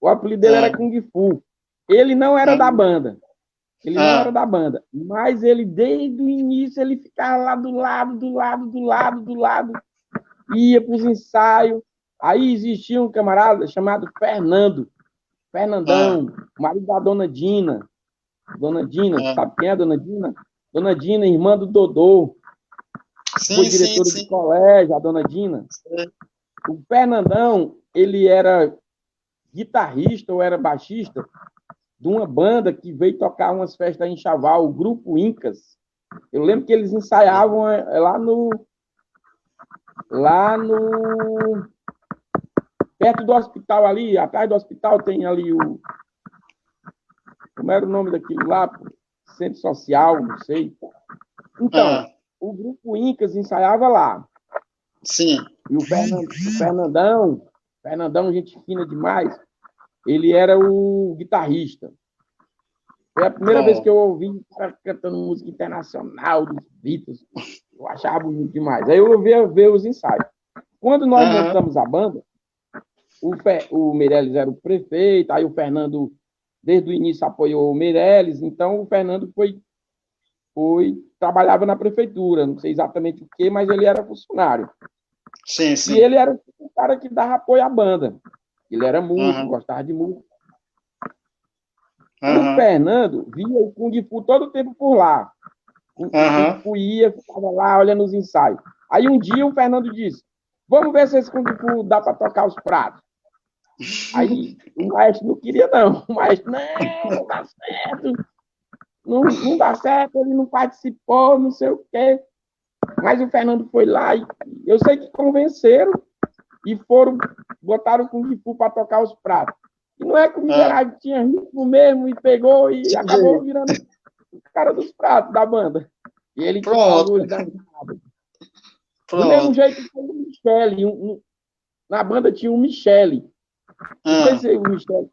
O apelido dele era é. Kung Fu. Ele não era da banda. Ele não ah. era da banda. Mas ele, desde o início, ele ficava lá do lado, do lado, do lado, do lado. Ia para os ensaios. Aí existia um camarada chamado Fernando. Fernandão, ah. marido da dona Dina. Dona Dina, ah. sabe quem é a dona Dina? Dona Dina, irmã do Dodô. Sim, Foi diretora sim, sim. de colégio, a dona Dina. Sim. O Fernandão, ele era guitarrista ou era baixista de uma banda que veio tocar umas festas em Chaval, o Grupo Incas. Eu lembro que eles ensaiavam é, lá no. Lá no. Perto do hospital ali, atrás do hospital tem ali o. Como era o nome daquilo lá? Centro Social, não sei. Então, ah. o Grupo Incas ensaiava lá. Sim. E o, Fernand, o Fernandão, Fernandão, gente fina demais, ele era o guitarrista. Foi a primeira vez que eu ouvi cara cantando música internacional dos Beatles. Eu achava bonito demais. Aí eu ouvi ver os ensaios. Quando nós uhum. montamos a banda, o, Fe, o Meirelles era o prefeito, aí o Fernando, desde o início, apoiou o Meirelles, então o Fernando foi, foi trabalhava na prefeitura, não sei exatamente o que, mas ele era funcionário. Sim, sim. E ele era o cara que dava apoio à banda. Ele era músico, uhum. gostava de música. Uhum. O Fernando via o Kung Fu todo o tempo por lá. O Kung Fu ia, ficava lá olhando os ensaios. Aí um dia o Fernando disse: Vamos ver se esse Kung Fu dá para tocar os pratos. Aí o maestro não queria, não. (laughs) O maestro, não, não dá certo. Não, não dá certo, ele não participou, não sei o quê. Mas o Fernando foi lá e eu sei que convenceram e foram, botaram o Kung Fu para tocar os pratos. E não é que o miserável é. tinha ritmo mesmo e pegou e Sim. acabou virando o cara dos pratos da banda. E ele Pronto. Do mesmo jeito que o Michele. Um, um, na banda tinha um Michele. Não sei ah. se o Michele.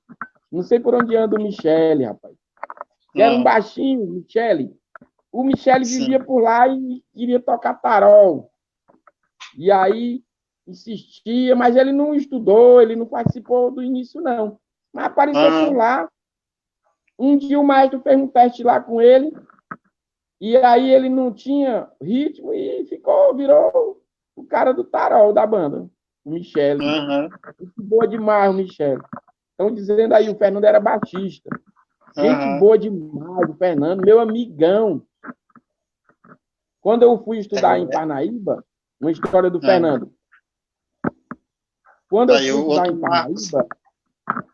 Não sei por onde anda o Michele, rapaz. Que era um ah. baixinho, Michele. O Michele vivia Sim. por lá e queria tocar tarol. E aí insistia, mas ele não estudou, ele não participou do início, não. Mas apareceu ah. por lá. Um dia o maestro fez um teste lá com ele, e aí ele não tinha ritmo e ficou, virou o cara do tarol da banda, o Michele. Uhum. Boa demais o Michele. Estão dizendo aí, o Fernando era baixista. Gente uhum. boa demais, o Fernando, meu amigão. Quando eu fui estudar em Parnaíba, uma história do é. Fernando. Quando eu fui lá em Paraíba,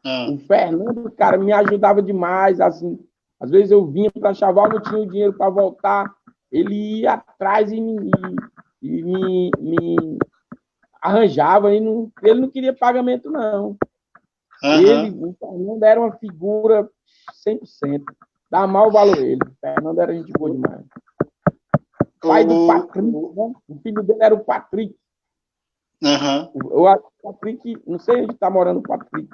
ah. o Fernando, cara, me ajudava demais, assim. Às vezes eu vinha para Chaval, não tinha o dinheiro para voltar. Ele ia atrás e me, e me, me arranjava. E não, ele não queria pagamento, não. Uhum. Ele, o Fernando era uma figura 100%. Dá mal valor ele. O Fernando era gente boa demais. Pai do Patrick, né? O filho dele era o Patrick. Uhum. Eu acho que o Patrick, não sei onde está morando o Patrick,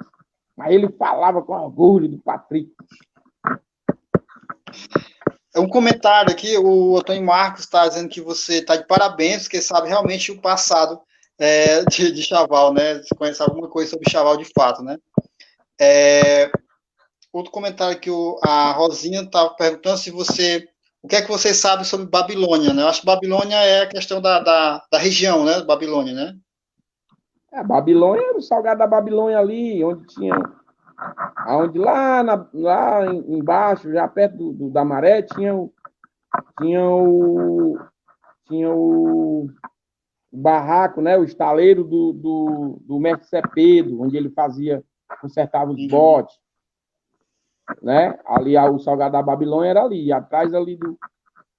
mas ele falava com orgulho do Patrick. É um comentário aqui, o Antônio Marcos está dizendo que você está de parabéns, porque sabe realmente o passado é, de, de Chaval, né? Você conhece alguma coisa sobre Chaval de fato, né? É, outro comentário que o, a Rosinha estava perguntando se você. O que é que você sabe sobre Babilônia, né? Eu acho que Babilônia é a questão da, da, da região, né? Babilônia, né? É, Babilônia era o salgado da Babilônia ali, onde tinha. Onde lá, na, lá embaixo, já perto do, do, da maré, tinha o. Tinha o. Tinha o, o barraco, né? O estaleiro do, do, do mestre Cepedo, onde ele fazia, consertava os uhum. botes. Né? Ali o salgado da Babilônia era ali, atrás ali do.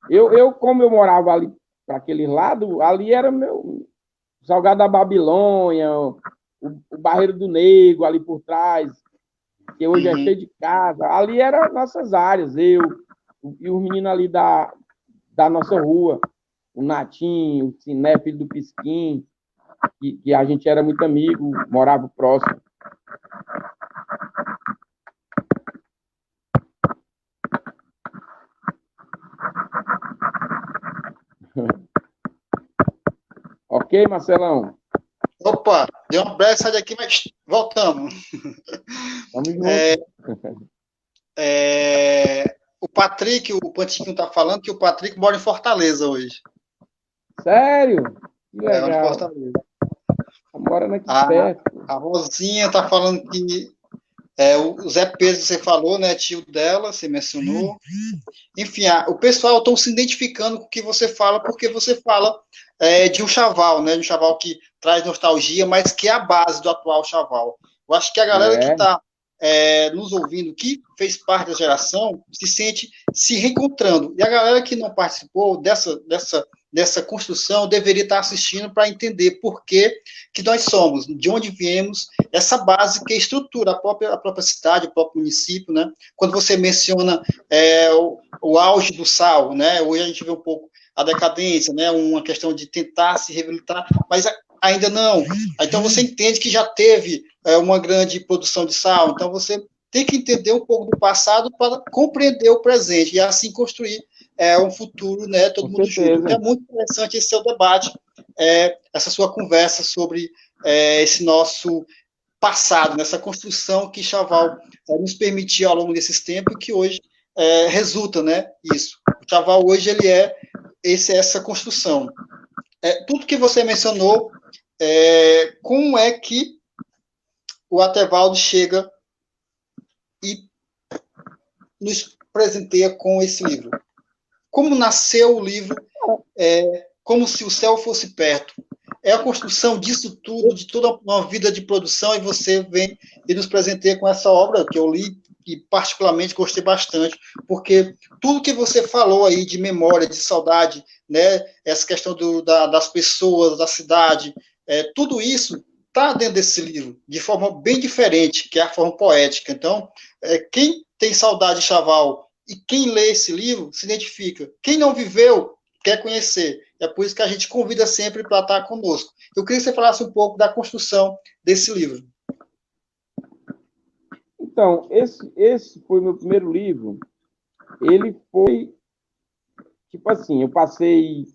Eu, eu como eu morava ali para aquele lado, ali era meu, Salgado da Babilônia, o, o Barreiro do Negro ali por trás, que hoje é uhum. é cheio de casa. Ali eram nossas áreas, eu e os meninos ali da, da nossa rua, o Natinho, o Ciné, filho do Pisquim, que, que a gente era muito amigo, morava próximo. (laughs) Ok, Marcelão? Opa, deu uma breve saída aqui, mas voltamos. Vamos. É, é, o Patrick, o Pantinho está falando que o Patrick mora em Fortaleza hoje. Sério? Que legal. É, mora em Fortaleza. Mora aqui a, perto. A Rosinha está falando que é, o Zé Pedro, você falou, né? Tio dela, você mencionou. Enfim, a, o pessoal estão se identificando com o que você fala, porque você fala é, de um chaval, né? De um chaval que traz nostalgia, mas que é a base do atual chaval. Eu acho que a galera é. que está é, nos ouvindo, que fez parte da geração, se sente se reencontrando. E a galera que não participou dessa, dessa dessa construção deveria estar assistindo para entender por que, que nós somos, de onde viemos, essa base que estrutura a própria, a própria cidade, o próprio município, né? Quando você menciona é, o, o auge do sal, né? Hoje a gente vê um pouco a decadência, né? Uma questão de tentar se reabilitar, mas ainda não. Então você entende que já teve é, uma grande produção de sal, então você tem que entender um pouco do passado para compreender o presente e assim construir é, um futuro, né, todo Com mundo certeza. junto. É muito interessante esse seu debate, é, essa sua conversa sobre é, esse nosso passado, nessa construção que Chaval é, nos permitiu ao longo desses tempos, que hoje é, resulta, né, isso. O Chaval hoje ele é esse, essa construção. É, tudo que você mencionou, é, como é que o Atevaldo chega e nos presenteia com esse livro? Como nasceu o livro é, Como se o Céu Fosse Perto? É a construção disso tudo, de toda uma vida de produção, e você vem e nos presenteia com essa obra que eu li e particularmente gostei bastante, porque tudo que você falou aí de memória, de saudade, né, essa questão do, da, das pessoas, da cidade, é, tudo isso está dentro desse livro, de forma bem diferente, que é a forma poética. Então, é, quem tem saudade de Chaval e quem lê esse livro se identifica. Quem não viveu quer conhecer. É por isso que a gente convida sempre para estar conosco. Eu queria que você falasse um pouco da construção desse livro. Então, esse, esse foi meu primeiro livro. Ele foi, tipo assim, eu passei,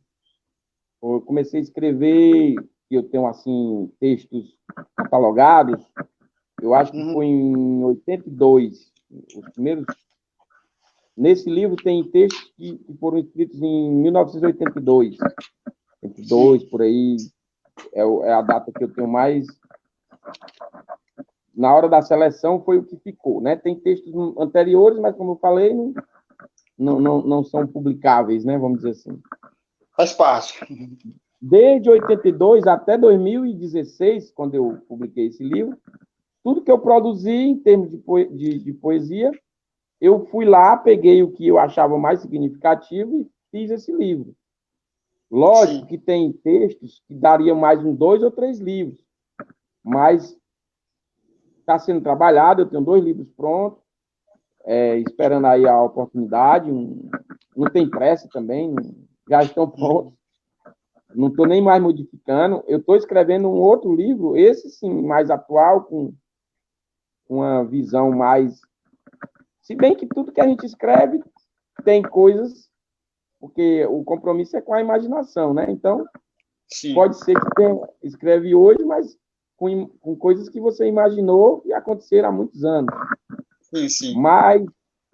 eu comecei a escrever, eu tenho, assim, textos catalogados, eu acho que uhum. foi em 82, os primeiros Nesse livro tem textos que, que foram escritos em 1982, 82, por aí, é, é, a data que eu tenho mais. Na hora da seleção foi o que ficou, né? Tem textos anteriores, mas como eu falei, não, não, não, não são publicáveis, né? Vamos dizer assim. Faz parte. desde 82 até 2016, quando eu publiquei esse livro, tudo que eu produzi em termos de poesia, eu fui lá, peguei o que eu achava mais significativo e fiz esse livro. Lógico Sim. que tem textos que dariam mais um dois ou três livros, mas está sendo trabalhado, eu tenho dois livros prontos, é, esperando aí a oportunidade, um, não tem pressa também, já estão prontos, não estou nem mais modificando, eu estou escrevendo um outro livro, esse sim, mais atual, com uma visão mais... Se bem que tudo que a gente escreve tem coisas, porque o compromisso é com a imaginação, né? Então, sim. pode ser que tenha, escreve hoje, mas com, com coisas que você imaginou e aconteceram há muitos anos. Sim, sim. Mas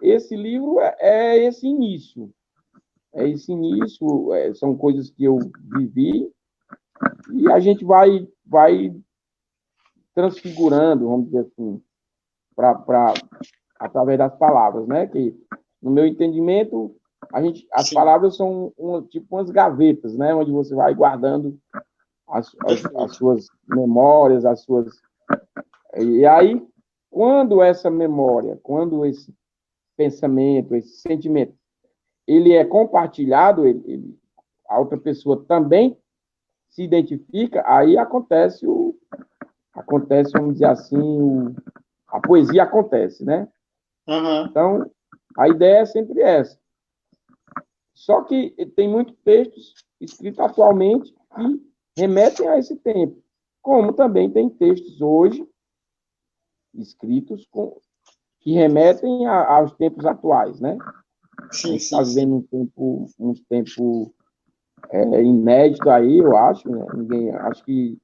esse livro é, é esse início. É esse início, é, são coisas que eu vivi e a gente vai, vai transfigurando, vamos dizer assim, pra, através das palavras, né? Que, no meu entendimento, a gente, as Sim. palavras são tipo umas gavetas, né? Onde você vai guardando as, as, as suas memórias, as suas. E aí, quando essa memória, quando esse pensamento, esse sentimento, ele é compartilhado, ele, ele, a outra pessoa também se identifica, aí acontece o acontece, vamos dizer assim, o, a poesia acontece, né? Uhum. Então, a ideia é sempre essa. Só que tem muitos textos escritos atualmente que remetem a esse tempo, como também tem textos hoje escritos com, que remetem a, aos tempos atuais, né? Sim, está vivendo um tempo, um tempo é, inédito aí, eu acho. Né? Ninguém, acho que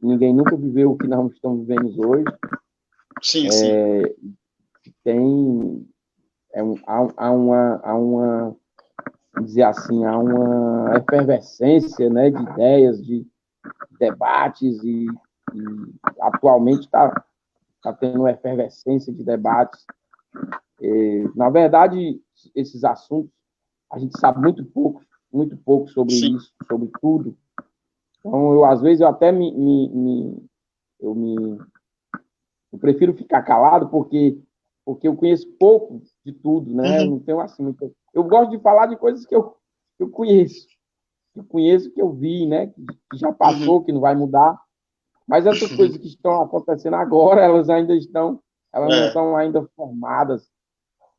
ninguém nunca viveu o que nós estamos vivendo hoje. Sim, é, sim. Tem é um, há, há, uma, há uma dizer assim, há uma efervescência né, de ideias, de debates, e, e atualmente está tá tendo uma efervescência de debates. E, na verdade, esses assuntos, a gente sabe muito pouco, muito pouco sobre Sim. isso, sobre tudo. Então, eu, às vezes, eu até me, me, me eu me eu prefiro ficar calado porque porque eu conheço pouco de tudo, né? Uhum. Não tenho assim muito eu gosto de falar de coisas que eu, que eu conheço, que eu conheço, que eu vi, né? Que, que já passou, uhum. que não vai mudar. Mas essas uhum. coisas que estão acontecendo agora, (laughs) elas ainda estão, elas é. não estão ainda formadas.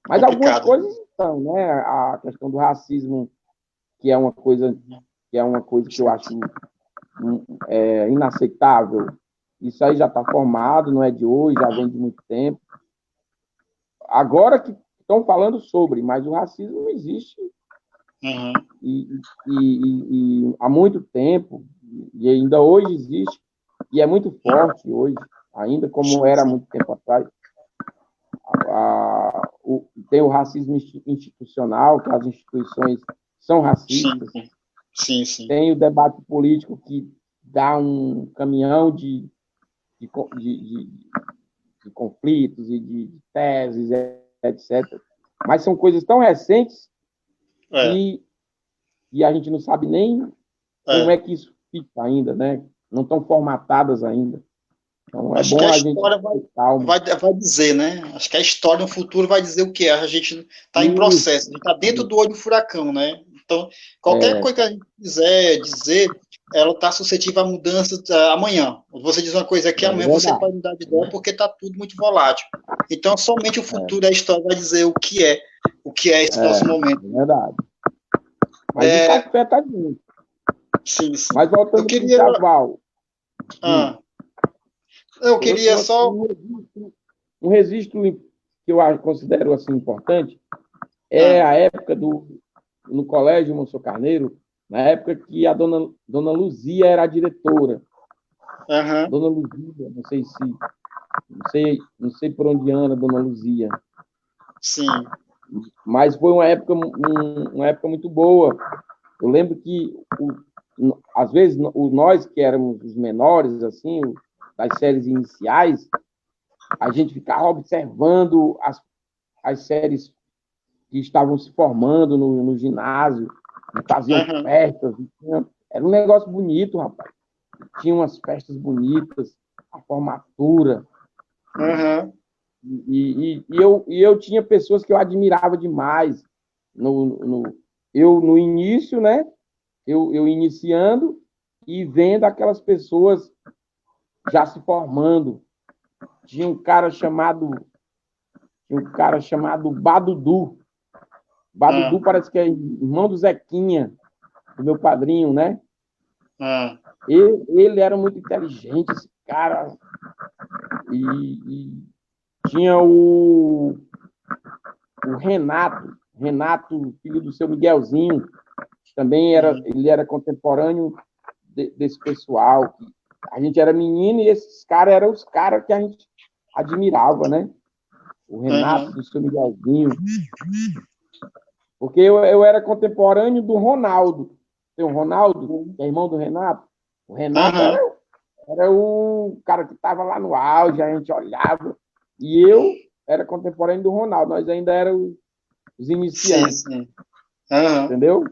Mas Complicado. algumas coisas estão, né? A questão do racismo, que é uma coisa, que é uma coisa que eu acho é, inaceitável. Isso aí já está formado, não é de hoje, já vem de muito tempo. Agora que estão falando sobre, mas o racismo existe uhum. e, e, e, há muito tempo, e ainda hoje existe, e é muito forte hoje, ainda como era muito tempo atrás. A, o, tem o racismo institucional, que as instituições são racistas. Sim, sim. sim. Tem o debate político que dá um caminhão de, de, de, de conflitos e de teses, etc. Mas são coisas tão recentes é. e, e a gente não sabe nem é. como é que isso fica ainda, né? Não estão formatadas ainda. Então, é Acho que a, a história vai, vai, vai, dizer, né? Acho que a história no futuro vai dizer o que é. A gente está em processo, gente está dentro do olho do furacão, né? Então, qualquer é. coisa que a gente quiser dizer, ela está suscetível a mudanças uh, amanhã. Você diz uma coisa aqui, é amanhã verdade. você pode mudar de ideia porque está tudo muito volátil. Então, somente o futuro, é. a história vai dizer o que é, o que é esse é, nosso momento. É verdade. Mas é... isso afeta a gente. Sim, sim. Mas voltando eu queria... ah. Eu queria eu, só... Um registro, um registro que eu considero assim, importante é ah. a época do no colégio Monsenhor Carneiro, na época que a dona, dona Luzia era a diretora. Uhum. Dona Luzia, não sei se. Não sei, não sei por onde anda Dona Luzia. Sim. Mas foi uma época, um, uma época muito boa. Eu lembro que, o, às vezes, o, nós que éramos os menores, assim, das séries iniciais, a gente ficava observando as, as séries que estavam se formando no, no ginásio, faziam uhum. festas. Era um negócio bonito, rapaz. Tinha umas festas bonitas, a formatura. Uhum. E, e, e, eu, e eu tinha pessoas que eu admirava demais. No, no, eu, no início, né? Eu, eu iniciando e vendo aquelas pessoas já se formando. Tinha um cara chamado tinha um cara chamado Badudu. Badudu ah. parece que é irmão do Zequinha, do meu padrinho, né? Ah. Ele, ele era muito inteligente, esse cara. E, e tinha o, o Renato, Renato, filho do seu Miguelzinho, também era, ele era contemporâneo de, desse pessoal. A gente era menino e esses caras eram os caras que a gente admirava, né? O Renato, uhum. do seu Miguelzinho. Porque eu, eu era contemporâneo do Ronaldo. Tem o Ronaldo, que é irmão do Renato. O Renato uhum. era, era o cara que estava lá no auge, a gente olhava. E eu era contemporâneo do Ronaldo, nós ainda éramos os iniciantes. Sim, sim. Uhum. Entendeu?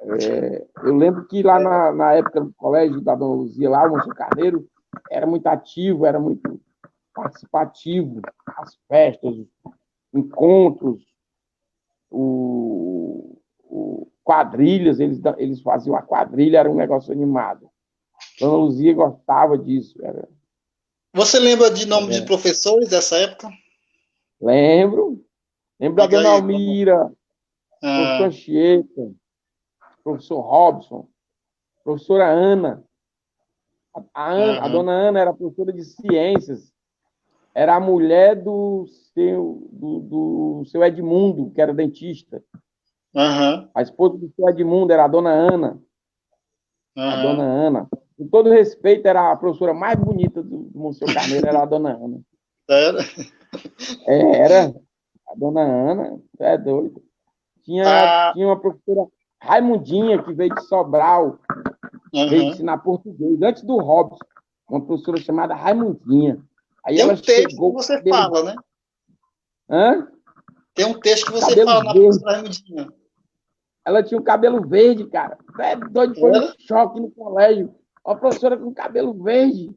É, eu lembro que lá na, na, época do colégio da Dona Luzia, lá, o Monsenhor Carneiro, era muito ativo, era muito participativo, as festas, encontros, o, o quadrilhas, eles, eles faziam a quadrilha, era um negócio animado. Dona Luzia gostava disso. Era... Você lembra de nome é. de professores dessa época? Lembro. Lembro da Dona Almira, ah. professor Chieta, professor Robson, professora Ana. A, Ana, a dona Ana era professora de ciências, era a mulher do seu, do, do seu Edmundo, que era dentista. Uhum. A esposa do seu Edmundo era a dona Ana. Uhum. A dona Ana. Com todo respeito, era a professora mais bonita do, do Monsenhor Carneiro, era a dona Ana. Era? É, era. A dona Ana, é doido. Tinha, ah. tinha uma professora Raimundinha, que veio de Sobral, uhum. veio ensinar português, antes do Robson, uma professora chamada Raimundinha. Aí Tem um texto chegou, que você fala, né? Hã? Tem um texto que você cabelo fala na professora Raimundinha. Ela tinha um cabelo verde, cara. É doido, foi um choque no colégio. A professora com cabelo verde.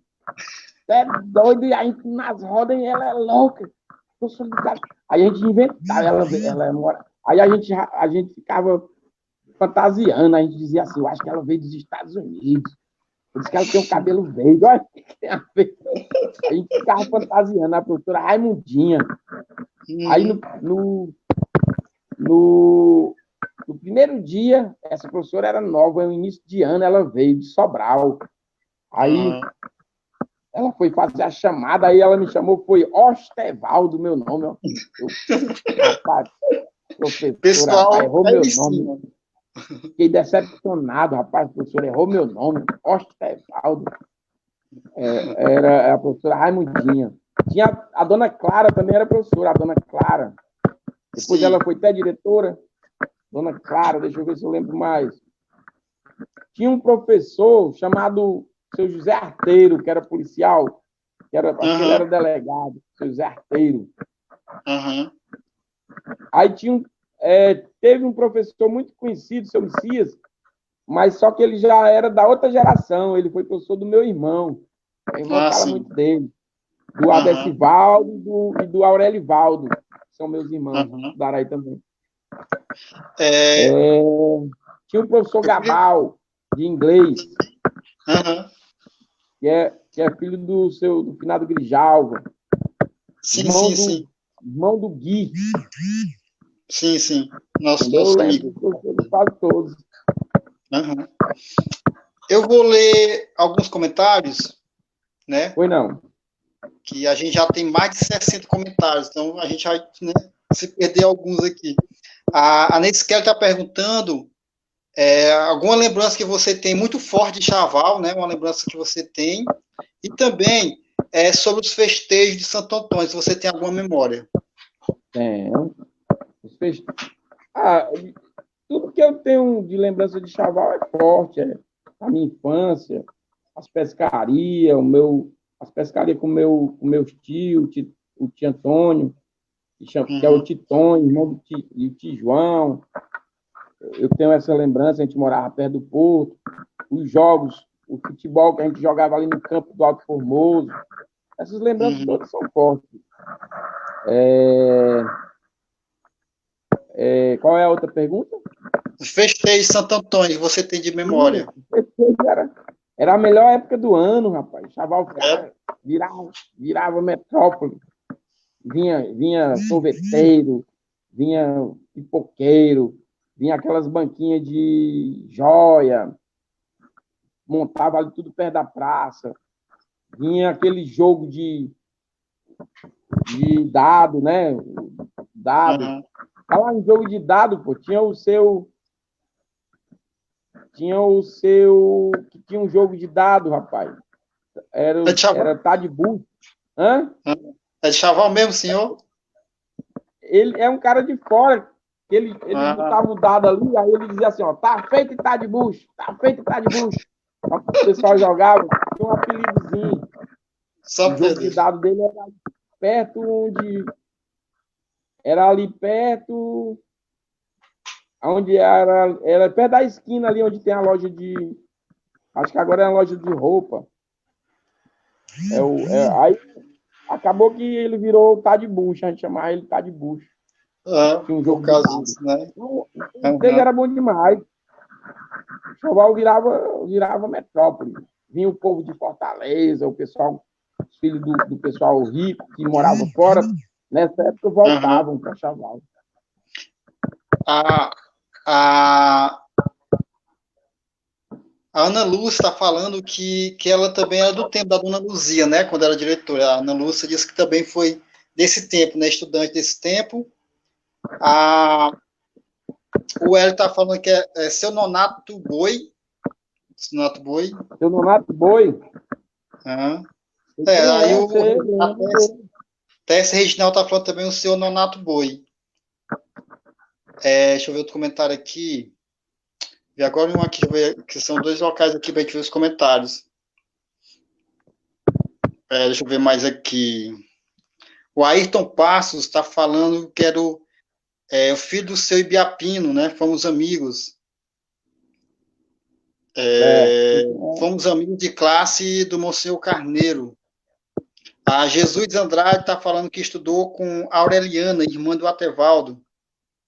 É doido, e a gente nas rodas ela é louca. Aí a gente inventava, ela, ela é mora. Aí a gente, a gente ficava fantasiando, a gente dizia assim, eu acho que ela veio dos Estados Unidos. Que ela tem um cabelo verde. Olha o que tem a ver. A gente ficava fantasiando, a professora Raimundinha. Aí no, no, no, no, primeiro dia, essa professora era nova, no início de ano, ela veio de Sobral. Aí ela foi fazer a chamada, aí ela me chamou, foi Ostevaldo, meu nome. Ó. Eu, rapaz, professora, Pessoal, errou meu nome. Fiquei decepcionado, rapaz, o professor errou meu nome, Ostevaldo. É, era a professora Raimundinha. Tinha a dona Clara também era professora, a dona Clara. Depois Sim. ela foi até diretora. Dona Clara, deixa eu ver se eu lembro mais. Tinha um professor chamado seu José Arteiro, que era policial, que era, uhum. era delegado, seu José Arteiro. Uhum. Aí tinha um, é, teve um professor muito conhecido, seu Messias, mas só que ele já era da outra geração, ele foi professor do meu irmão. Meu irmão ah, fala sim. muito dele. Do uhum. Adesivaldo do, e do Aurelivaldo, são meus irmãos, uhum. da Araí também. É... É, tinha o professor Gabal, de inglês, uhum. que, é, que é filho do seu do finado Grijalva. Sim, irmão sim, do, sim. Irmão do Gui. Sim, sim. Nosso, nosso amigo. Quase todos. Uhum. Eu vou ler alguns comentários, né? Foi não. Que a gente já tem mais de 60 comentários, então a gente vai né, se perder alguns aqui. A, a Neide Kelly está perguntando é, alguma lembrança que você tem muito forte de Chaval, né? Uma lembrança que você tem. E também é, sobre os festejos de Santo Antônio, se você tem alguma memória. Tenho. Ah, tudo que eu tenho de lembrança de Chaval é forte, é a minha infância, as pescarias, o meu, as pescarias com meu, com meus tios, o tio Antônio, que, chama, uhum. que é o uhum. Titon, irmão do tio, e o tio João. eu tenho essa lembrança, a gente morava perto do Porto, os jogos, o futebol que a gente jogava ali no campo do Alto Formoso, essas lembranças uhum. todas são fortes. É... É... Qual é a outra pergunta? Festejo Santo Antônio, você tem de memória. Festejo era, era a melhor época do ano, rapaz. Chaval é. virava, virava metrópole. Vinha, vinha sorveteiro, vinha pipoqueiro, vinha aquelas banquinhas de joia, montava ali tudo perto da praça, vinha aquele jogo de, de dado, né? Dado. Uhum. Falar em jogo de dado, pô, tinha o seu. Tinha o seu. Tinha um jogo de dado, rapaz. Era, é era Tadbu. Hã? É de chaval mesmo, senhor? Ele é um cara de fora ele, ele ah. botava o dado ali, aí ele dizia assim, ó, tá feito e tá de bucho, tá feito e tá de bucho. O pessoal jogava, tinha um apelidozinho. Só o jogo de dado dele era perto onde... Era ali perto... Onde era... Era perto da esquina ali, onde tem a loja de... Acho que agora é a loja de roupa. É o, é, aí acabou que ele virou tá de bucho, a gente chamava ele tá de bucho. Ah, um jogo caso disso, né? O, o era bom demais. O Chaval virava, virava metrópole. Vinha o povo de Fortaleza, o pessoal, os filhos do, do pessoal rico que morava fora, nessa época voltavam uhum. para Chaval. A, a, a Ana Lúcia está falando que, que ela também era do tempo da Dona Luzia, né? Quando era diretora. A Ana Lúcia disse que também foi desse tempo, né? Estudante desse tempo a, o Hélio está falando que é, é seu nonato boi. Seu nonato boi. Seu nonato boi? Uhum. É, aí o, Tess Reginaldo está falando também o seu nonato boi. É, deixa eu ver outro comentário aqui. E agora um aqui, que são dois locais aqui para a gente ver os comentários. É, deixa eu ver mais aqui. O Ayrton Passos está falando que era o é, o filho do seu Ibiapino, né? Fomos amigos. É, é. Fomos amigos de classe do Monsenhor Carneiro. A Jesus Andrade está falando que estudou com Aureliana, irmã do Atevaldo.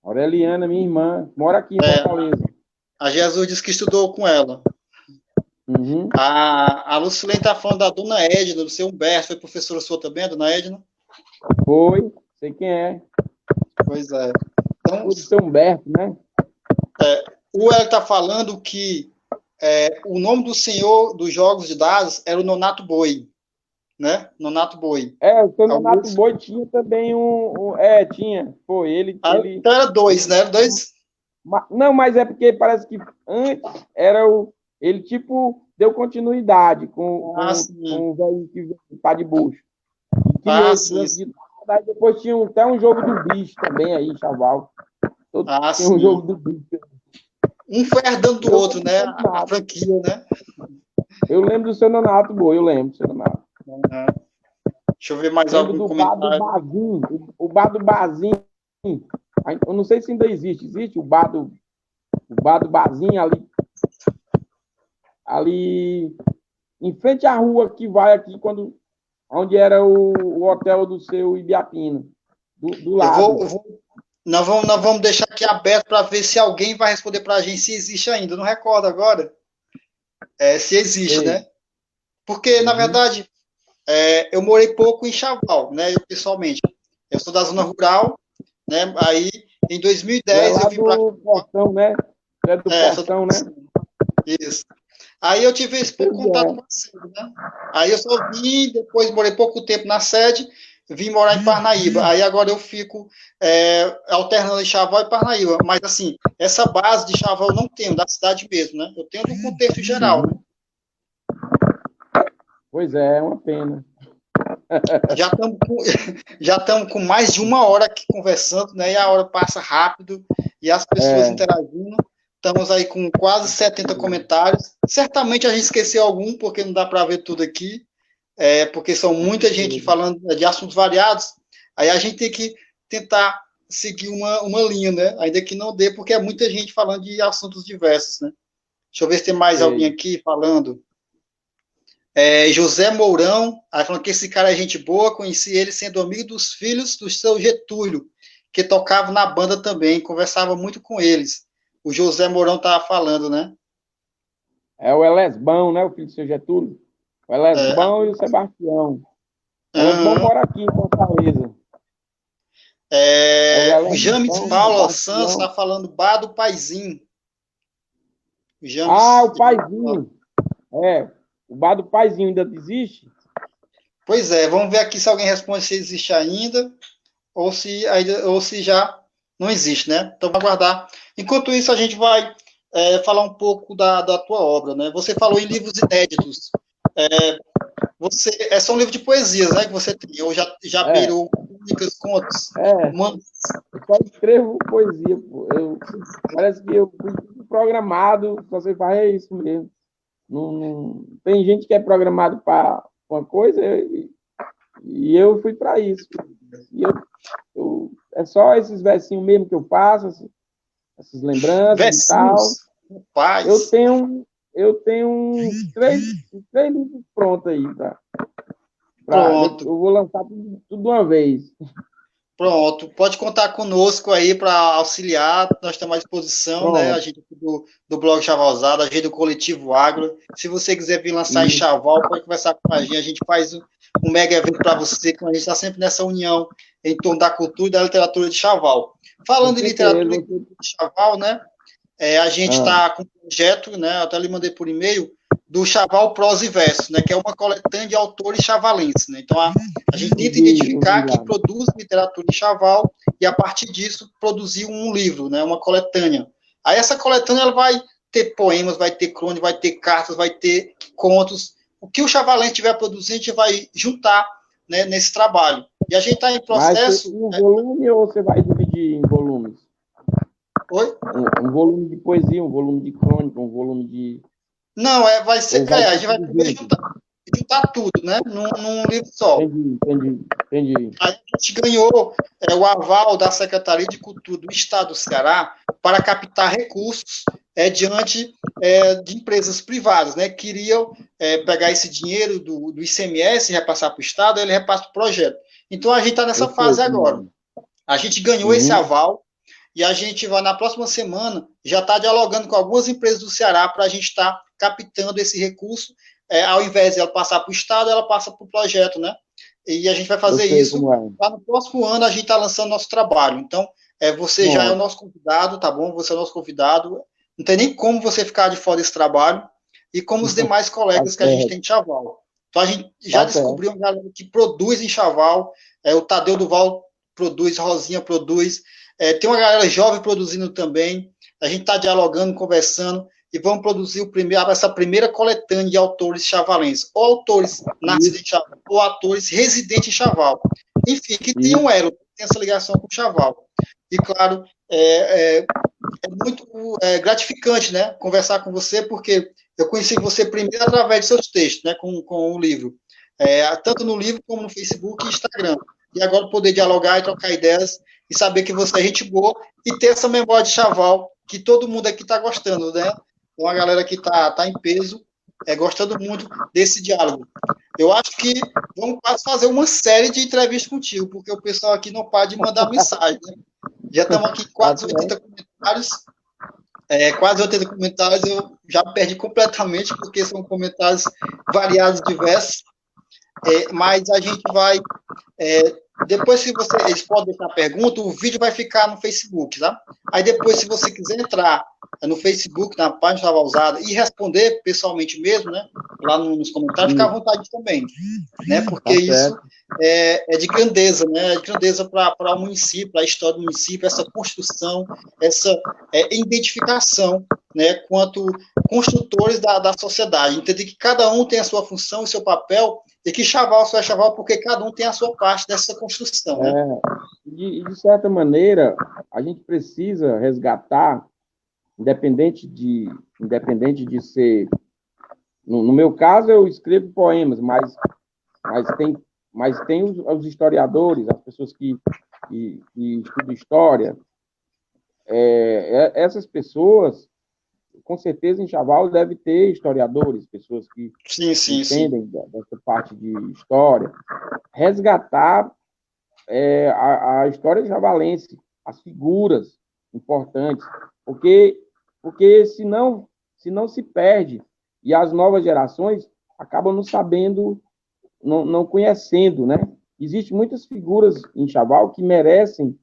Aureliana, minha irmã, mora aqui em é, Fortaleza. A Jesus disse que estudou com ela. Uhum. A, a Lucilene está falando da dona Edna, do seu Humberto. Foi professora sua também, a dona Edna? Foi, sei quem é. Pois é. Então, o São Humberto, né? É, o Hélio está falando que é, o nome do senhor dos jogos de dados era o Nonato Boi, né? Nonato Boi. É, o seu Nonato Augusto. Boi tinha também um, um, É, tinha. Pô, ele. Ah, ele... Então era dois, né? Dois. Não, mas é porque parece que antes era o. Ele, tipo, deu continuidade com, ah, com, o velho que tá de bucho. Ah, sim. De depois tinha até um jogo do bicho também aí, chaval. Todo, ah, tinha sim. um jogo do bicho. Um foi herdando do eu outro, né? A franquia, né? Eu lembro do seu Nonato, boa, eu lembro do seu Nonato. Uhum. Deixa eu ver mais algum do comentário. Bar o bar do. Eu não sei se ainda existe. Existe o bar do, o bar do ali. Ali em frente à rua que vai aqui quando onde era o, o hotel do seu Ibiapina, do, do lado. Eu vou, eu vou, nós, vamos, nós vamos deixar aqui aberto para ver se alguém vai responder para a gente se existe ainda. Eu não recordo agora é, se existe, Sim. né? Porque, uhum. na verdade, é, eu morei pouco em Chaval, né? Eu, pessoalmente. Eu sou da zona rural, né? Aí, em 2010, é eu vim para. Portão, né? É do é, Portão, né? Isso. Aí eu tive esse pouco contato é. com a sede, né? Aí eu só vim, depois morei pouco tempo na sede, vim morar em Parnaíba. Aí agora eu fico é, alternando em Chaval e Parnaíba. Mas, assim, essa base de Chaval eu não tenho, da cidade mesmo, né? Eu tenho do contexto geral. Né? Pois é, é uma pena. (laughs) Já estamos com, (laughs) já com mais de uma hora aqui conversando, né? E a hora passa rápido e as pessoas é. interagindo. Estamos aí com quase 70 comentários. Certamente a gente esqueceu algum, porque não dá para ver tudo aqui, é, porque são muita gente falando de assuntos variados. Aí a gente tem que tentar seguir uma, uma linha, né? Ainda que não dê, porque é muita gente falando de assuntos diversos, né? Deixa eu ver se tem mais alguém aqui falando. É, José Mourão, aí falando que esse cara é gente boa, conheci ele sendo amigo dos filhos do seu Getúlio, que tocava na banda também, conversava muito com eles. O José Mourão estava falando, né? É o Elesbão, né? O filho do seu Getúlio. O Elesbão é. e o Sebastião. O Elesbão mora aqui em Fortaleza. É, o James Paulo Santos está falando bar do Paizinho. O James, ah, o Paizinho. É, o bar do Paizinho ainda existe? Pois é, vamos ver aqui se alguém responde se existe ainda ou se, ou se já não existe, né? Então, vamos aguardar. Enquanto isso, a gente vai é, falar um pouco da, da tua obra, né? Você falou em livros inéditos. É, você, é só um livro de poesias, né, que você tem, ou já, já é. virou crônicas, contos? É, eu só escrevo poesia, pô. Eu, parece que eu fui programado, só você faz é isso mesmo. Não, não, tem gente que é programado para uma coisa e, e eu fui para isso. Eu, eu, é só esses versinhos mesmo que eu faço, essas, essas lembranças versinhos. e tal. Paz. Eu tenho, eu tenho três, três livros prontos aí, tá? Pra, Pronto. Eu vou lançar tudo, tudo de uma vez. Pronto, pode contar conosco aí para auxiliar, nós estamos à disposição, Pronto. né? A gente do, do blog Chavalzada, a gente do Coletivo Agro. Se você quiser vir lançar em Chaval, pode conversar com a gente, a gente faz um, um mega evento para você, que a gente está sempre nessa união em torno da cultura e da literatura de Chaval. Falando em literatura de Chaval, né? É, a gente está ah. com um projeto, né? Eu até lhe mandei por e-mail, do Chaval Prosa e Verso, né? Que é uma coletânea de autores chavalenses, né? Então a, a gente tenta identificar quem produz literatura de Chaval e a partir disso produzir um livro, né? Uma coletânea. Aí essa coletânea ela vai ter poemas, vai ter crônicas, vai ter cartas, vai ter contos. O que o Chavalense estiver produzindo, a gente vai juntar né, nesse trabalho. E a gente está em processo. Vai um né? volume ou você vai dividir em volumes? Oi? Um, um, volume de poesia, um volume de crônica, um volume de. Não, é, vai ser. É, a gente vai juntar, juntar tudo, né? Num, num, livro só. Entendi, entendi, entendi. A gente ganhou é, o aval da Secretaria de Cultura do Estado do Ceará para captar recursos é, diante é, de empresas privadas, né? Queriam é, pegar esse dinheiro do, do ICMS e repassar para o Estado, ele repassa para o projeto. Então a gente está nessa Eu fase sei, agora. A gente ganhou uhum. esse aval e a gente vai, na próxima semana, já está dialogando com algumas empresas do Ceará para a gente estar tá captando esse recurso. É, ao invés de ela passar para o Estado, ela passa para o projeto, né? E a gente vai fazer isso. É. Lá no próximo ano, a gente está lançando nosso trabalho. Então, é, você bom. já é o nosso convidado, tá bom? Você é o nosso convidado. Não tem nem como você ficar de fora desse trabalho. E como os demais colegas que a gente tem de Chaval. Então, a gente já tá descobriu uma galera que produz em Chaval. É, o Tadeu Duval produz, Rosinha produz. É, tem uma galera jovem produzindo também. A gente está dialogando, conversando e vamos produzir o primeiro, essa primeira coletânea de autores chavalenses, ou autores nascidos em Chaval, ou autores residentes em Chaval. Enfim, que tem um elo, tem essa ligação com o Chaval. E, claro, é, é, é muito é, gratificante né, conversar com você, porque eu conheci você primeiro através de seus textos, né, com, com o livro. É, tanto no livro como no Facebook e Instagram. E agora poder dialogar e trocar ideias e saber que você é gente boa e ter essa memória de chaval que todo mundo aqui está gostando, né? Então, galera que está tá em peso, é, gostando muito desse diálogo. Eu acho que vamos quase fazer uma série de entrevistas contigo, porque o pessoal aqui não para de mandar mensagem. Né? Já estamos aqui quase 80 comentários. É, quase 80 comentários eu já perdi completamente, porque são comentários variados, diversos. É, mas a gente vai é, depois, se você, eles podem deixar pergunta, o vídeo vai ficar no Facebook, tá? Aí depois, se você quiser entrar no Facebook, na página estava usada, e responder pessoalmente mesmo, né? Lá nos comentários, fica à vontade também, né? Porque tá isso é, é, de grandeza, né? É de grandeza para o município, para a história do município, essa construção, essa é, identificação, né? Quanto construtores da, da sociedade. Entender que cada um tem a sua função e seu papel e que chaval só é chaval porque cada um tem a sua parte dessa construção. Né? É, de, de, certa maneira, a gente precisa resgatar, independente de, independente de ser. No, no meu caso, eu escrevo poemas, mas, mas tem, mas tem os, os historiadores, as pessoas que, que, que estuda história, é, é, essas pessoas, com certeza em Chaval deve ter historiadores, pessoas que sim, sim, entendem sim. dessa parte de história, resgatar é, a, a, história chavalense, as figuras importantes, porque porque senão se não se perde e as novas gerações acabam não sabendo, não, não conhecendo, né? Existem muitas figuras em Chaval que merecem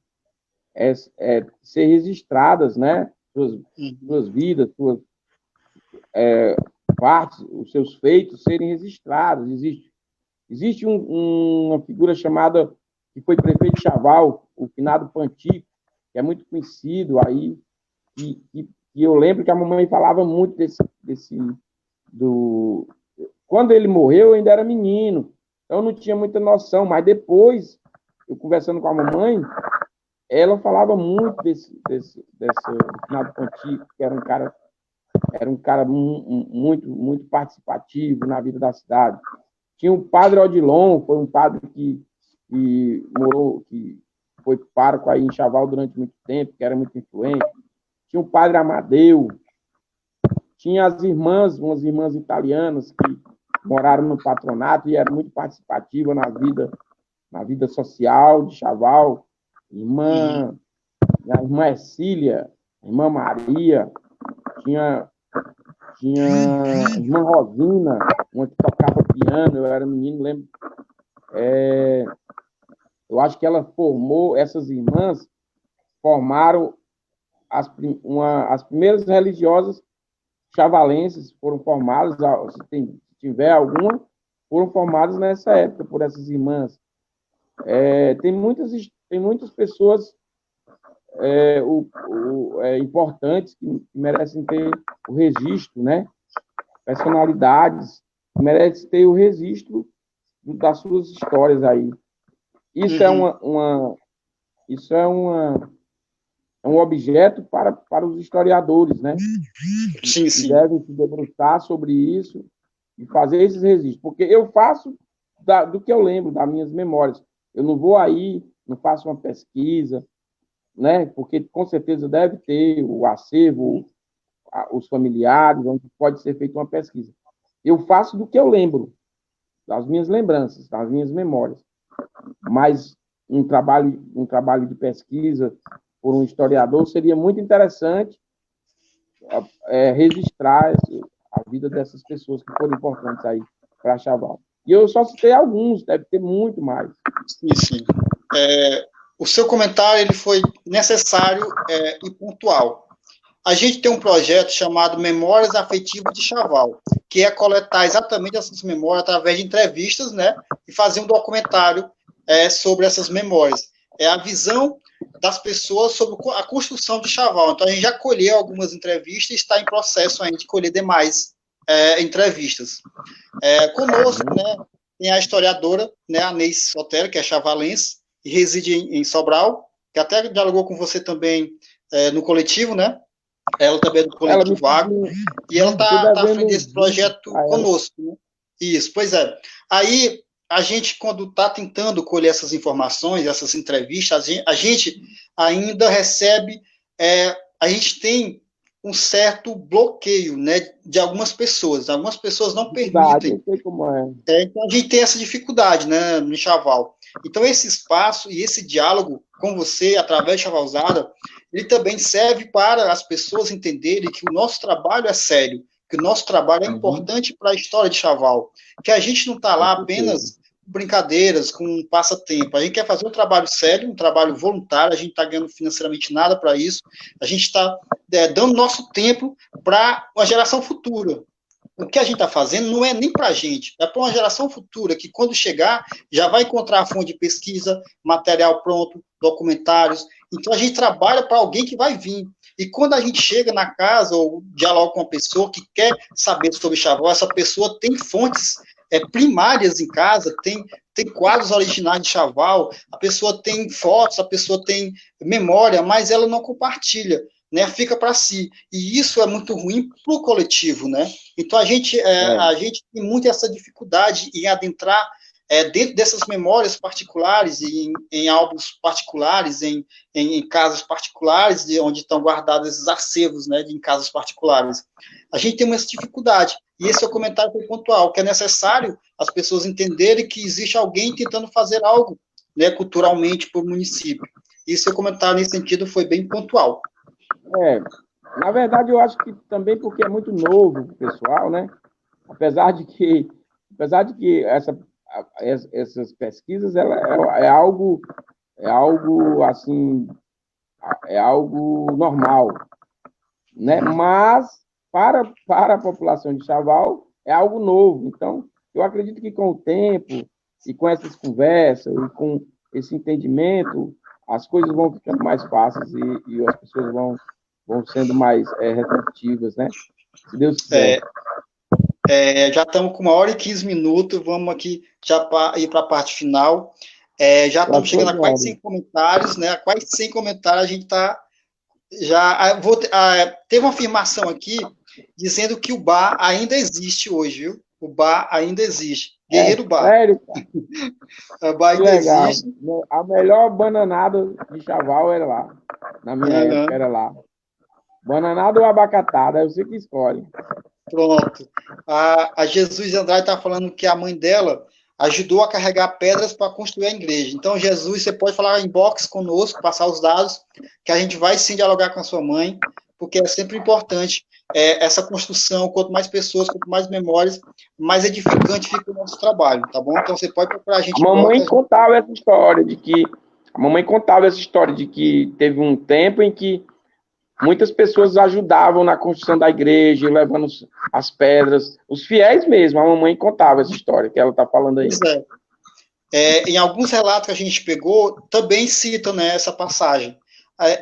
é, é, ser registradas, né? Suas, uhum. suas vidas, suas é, partes, os seus feitos serem registrados. Existe, existe um, um, uma figura chamada, que foi prefeito de Chaval, o finado Pantico, que é muito conhecido aí, e, e, e, eu lembro que a mamãe falava muito desse, desse do... Quando ele morreu, eu ainda era menino, então eu não tinha muita noção, mas depois, eu conversando com a mamãe, ela falava muito desse, desse, desse finado Pantico, que era um cara era um cara muito muito participativo na vida da cidade. Tinha o padre Odilon, foi um padre que, que morou, que foi pároco aí em Chaval durante muito tempo, que era muito influente. Tinha o padre Amadeu, tinha as irmãs, umas irmãs italianas que moraram no patronato e eram muito participativas na vida, na vida social de Chaval irmã, a irmã Ercília, a irmã Maria, tinha, tinha a irmã Rosina, uma que tocava piano, eu era menino, lembro. É, eu acho que ela formou, essas irmãs formaram as, uma, as primeiras religiosas chavalenses, foram formadas, se, tem, se tiver alguma, foram formadas nessa época por essas irmãs. É, tem muitas tem muitas pessoas é, o, o, é, importantes que merecem ter o registro, né? Personalidades que merecem ter o registro das suas histórias aí. Isso é uhum. é uma, uma, isso é uma é um objeto para, para os historiadores, né? Sim, sim. Que devem se debruçar sobre isso e fazer esses registros. Porque eu faço da, do que eu lembro, das minhas memórias. Eu não vou aí não faço uma pesquisa, né? Porque com certeza deve ter o acervo, os familiares, onde pode ser feita uma pesquisa. Eu faço do que eu lembro, das minhas lembranças, das minhas memórias. Mas um trabalho, um trabalho de pesquisa por um historiador seria muito interessante é, registrar a vida dessas pessoas que foram importantes aí para Chaval. E eu só citei alguns, deve ter muito mais. Sim, sim é, o seu comentário ele foi necessário é, e pontual. A gente tem um projeto chamado Memórias Afetivas de Chaval, que é coletar exatamente essas memórias através de entrevistas, né, e fazer um documentário é, sobre essas memórias. É a visão das pessoas sobre a construção de Chaval. Então, a gente já colheu algumas entrevistas e está em processo ainda de colher demais é, entrevistas. É, conosco, né, tem a historiadora, né, a Neis Sotero, que é chavalense, e reside em, em Sobral, que até dialogou com você também é, no coletivo, né? Ela também é do coletivo Água, e ela está tá à frente desse projeto conosco. Né? Isso, pois é. Aí, a gente, quando está tentando colher essas informações, essas entrevistas, a gente, a gente ainda recebe, é, a gente tem um certo bloqueio né, de algumas pessoas. Algumas pessoas não permitem. É. É, então a gente tem essa dificuldade né, no Chaval. Então, esse espaço e esse diálogo com você, através de Chavalzada, ele também serve para as pessoas entenderem que o nosso trabalho é sério, que o nosso trabalho é uhum. importante para a história de Chaval, que a gente não está lá apenas brincadeiras, com um passatempo. A gente quer fazer um trabalho sério, um trabalho voluntário, a gente está ganhando financeiramente nada para isso, a gente está é, dando nosso tempo para uma geração futura. O que a gente está fazendo não é nem para a gente, é para uma geração futura que, quando chegar, já vai encontrar a fonte de pesquisa, material pronto, documentários. Então, a gente trabalha para alguém que vai vir. E quando a gente chega na casa ou dialoga com uma pessoa que quer saber sobre Chaval, essa pessoa tem fontes é, primárias em casa, tem, tem quadros originais de Chaval, a pessoa tem fotos, a pessoa tem memória, mas ela não compartilha. Né, fica para si. E isso é muito ruim para o coletivo. Né? Então, a gente, é, é. a gente tem muito essa dificuldade em adentrar é, dentro dessas memórias particulares, em, em álbuns particulares, em, em, em casas particulares, de onde estão guardados esses acervos, né, em casas particulares. A gente tem uma dificuldade, e esse é o comentário pontual, que é necessário as pessoas entenderem que existe alguém tentando fazer algo né, culturalmente para o município. E seu comentário nesse sentido foi bem pontual. É, na verdade, eu acho que também porque é muito novo o pessoal, né? Apesar de que, apesar de que essa, essas pesquisas ela é, é algo é algo assim é algo normal, né? Mas para para a população de Chaval é algo novo. Então, eu acredito que com o tempo e com essas conversas e com esse entendimento, as coisas vão ficando mais fáceis e, e as pessoas vão, vão sendo mais é, receptivas, né? Se Deus quiser. É, é, já estamos com uma hora e 15 minutos, vamos aqui já pra, ir para a parte final. É, já estamos chegando a quase 100 comentários, né? A quase 100 comentários, a gente está já. Vou, a, teve uma afirmação aqui dizendo que o bar ainda existe hoje, viu? O bar ainda existe. Guerreiro é, Bar. Sério? (laughs) a bar ainda legal. existe. A melhor bananada de chaval era lá. Na minha uhum. época era lá. Bananada ou abacatada, é você que escolhe. Pronto. A, a Jesus Andrade está falando que a mãe dela ajudou a carregar pedras para construir a igreja. Então, Jesus, você pode falar em box conosco, passar os dados, que a gente vai sim dialogar com a sua mãe, porque é sempre importante é, essa construção, quanto mais pessoas, quanto mais memórias, mais edificante fica o nosso trabalho, tá bom? Então você pode procurar a gente. A mamãe contava essa história de que a mamãe contava essa história de que teve um tempo em que muitas pessoas ajudavam na construção da igreja, levando as pedras, os fiéis mesmo. A mamãe contava essa história que ela está falando aí. Pois é. É, em alguns relatos que a gente pegou, também citam né, essa passagem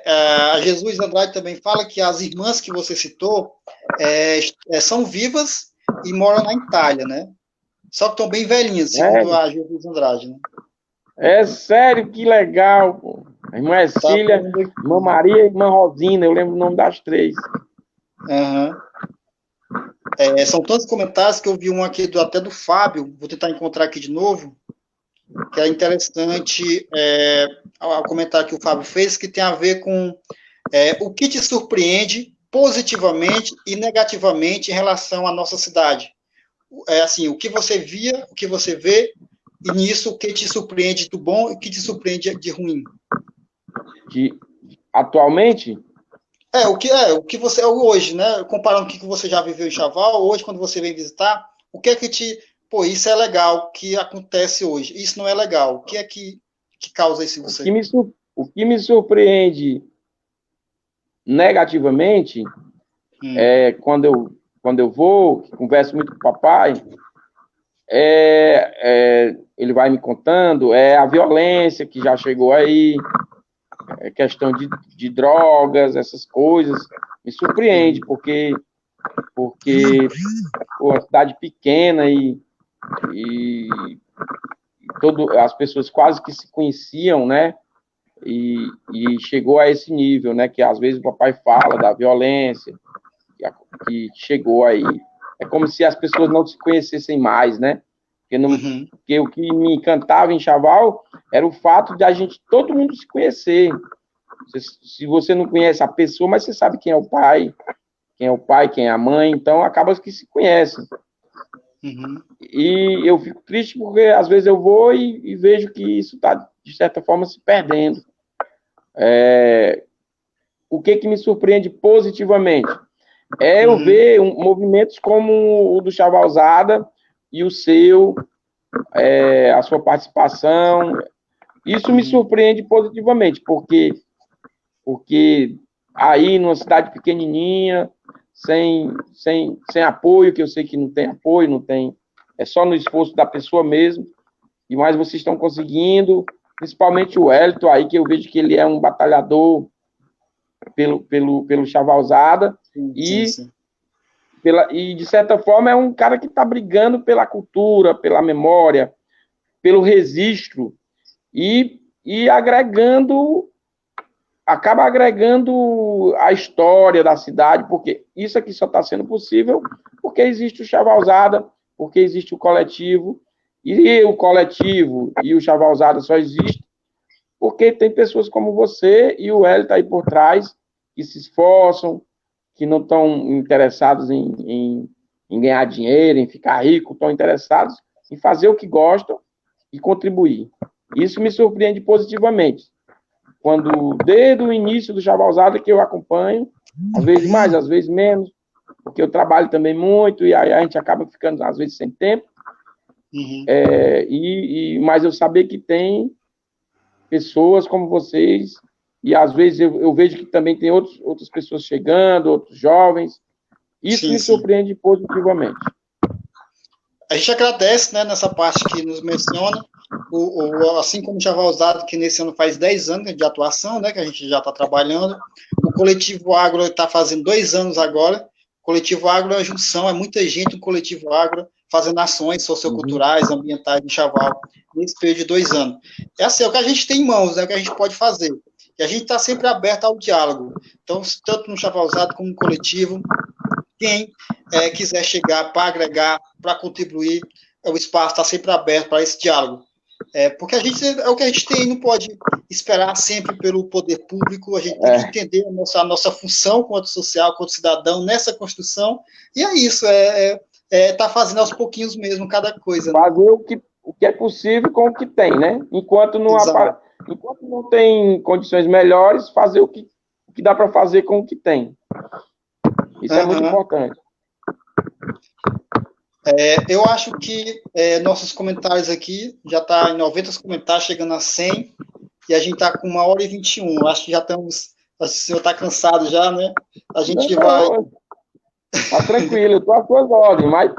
a, Jesus Andrade também fala que as irmãs que você citou é, é, são vivas e moram na Itália, né? Só que estão bem velhinhas, segundo é. a Jesus Andrade, né? É sério, que legal, pô. A irmã Cecília, tá irmã Maria e irmã Rosina, eu lembro o nome das três. Uhum. É, são tantos comentários que eu vi um aqui do, até do Fábio, vou tentar encontrar aqui de novo que é interessante é, o comentário que o Fábio fez, que tem a ver com é, o que te surpreende positivamente e negativamente em relação à nossa cidade. É assim, o que você via, o que você vê, e nisso o que te surpreende do bom e o que te surpreende de ruim. De, atualmente? É, o que é, o que você é hoje, né? Comparando o que você já viveu em Chaval, hoje, quando você vem visitar, o que é que te pô, isso é legal que acontece hoje, isso não é legal. O que é que, que causa isso em você? O que me, o que me surpreende negativamente hum. é quando eu, quando eu vou, converso muito com o papai, é, é, ele vai me contando, é a violência que já chegou aí, questão de, de drogas, essas coisas, me surpreende, porque porque pô, uma cidade pequena e e todo, as pessoas quase que se conheciam, né? E, e, chegou a esse nível, né? Que às vezes o papai fala da violência, que, que chegou aí. É como se as pessoas não se conhecessem mais, né? Porque, não, uhum. porque o que me encantava em Chaval era o fato de a gente, todo mundo se conhecer. Se, se você não conhece a pessoa, mas você sabe quem é o pai, quem é o pai, quem é a mãe, então acaba que se conhecem. Uhum. E eu fico triste porque às vezes eu vou e, e vejo que isso está, de certa forma, se perdendo. É, o que, que me surpreende positivamente? É eu uhum. ver um, movimentos como o do Chavalzada e o seu, é, a sua participação. Isso me surpreende positivamente, porque, porque aí, numa cidade pequenininha, sem, sem, sem apoio, que eu sei que não tem apoio, não tem, é só no esforço da pessoa mesmo, e mais vocês estão conseguindo, principalmente o Elton aí, que eu vejo que ele é um batalhador pelo, pelo, pelo Chavalzada, sim, e, sim. Pela, e de certa forma é um cara que está brigando pela cultura, pela memória, pelo registro, e, e agregando acaba agregando a história da cidade, porque isso aqui só está sendo possível porque existe o Chavalzada, porque existe o coletivo, E o coletivo e o Chavalzada só existe porque tem pessoas como você e o Hélio está aí por trás, que se esforçam, que não estão interessados em, em, em, ganhar dinheiro, em ficar rico, estão interessados em fazer o que gostam e contribuir. Isso me surpreende positivamente. Quando, desde o início do Chavalzada, que eu acompanho, às vezes mais, às vezes menos, porque eu trabalho também muito e aí a gente acaba ficando, às vezes, sem tempo. Uhum. É, e, e, mas eu saber que tem pessoas como vocês, e às vezes eu, eu vejo que também tem outros, outras pessoas chegando, outros jovens. Isso sim, me surpreende sim. positivamente. A gente agradece né, nessa parte que nos menciona, o, o, assim como já vai usado, que nesse ano faz 10 anos de atuação, né, que a gente já está trabalhando. O Coletivo Agro está fazendo dois anos agora. O Coletivo Agro é a junção, é muita gente no Coletivo Agro fazendo ações socioculturais, uhum. ambientais em Chaval, nesse período de dois anos. É assim, é o que a gente tem em mãos, é o que a gente pode fazer. E a gente está sempre aberto ao diálogo. Então, tanto no Chavalzado como no coletivo, quem é, quiser chegar para agregar, para contribuir, o espaço está sempre aberto para esse diálogo. É, porque a gente é o que a gente tem, não pode esperar sempre pelo poder público, a gente tem que é. entender a nossa, a nossa função quanto social, quanto cidadão nessa construção, e é isso, é, é é, tá fazendo aos pouquinhos mesmo cada coisa. Né? Fazer o que, o que é possível com o que tem, né? Enquanto não, apare... Enquanto não tem condições melhores, fazer o que, o que dá para fazer com o que tem. Isso uhum. é muito importante. É, eu acho que é, nossos comentários aqui já está em 90 comentários, chegando a 100, e a gente está com uma hora e 21. Acho que já estamos. Acho que o senhor está cansado já, né? A gente não, vai. Tá tranquilo, tô às suas ordens, mas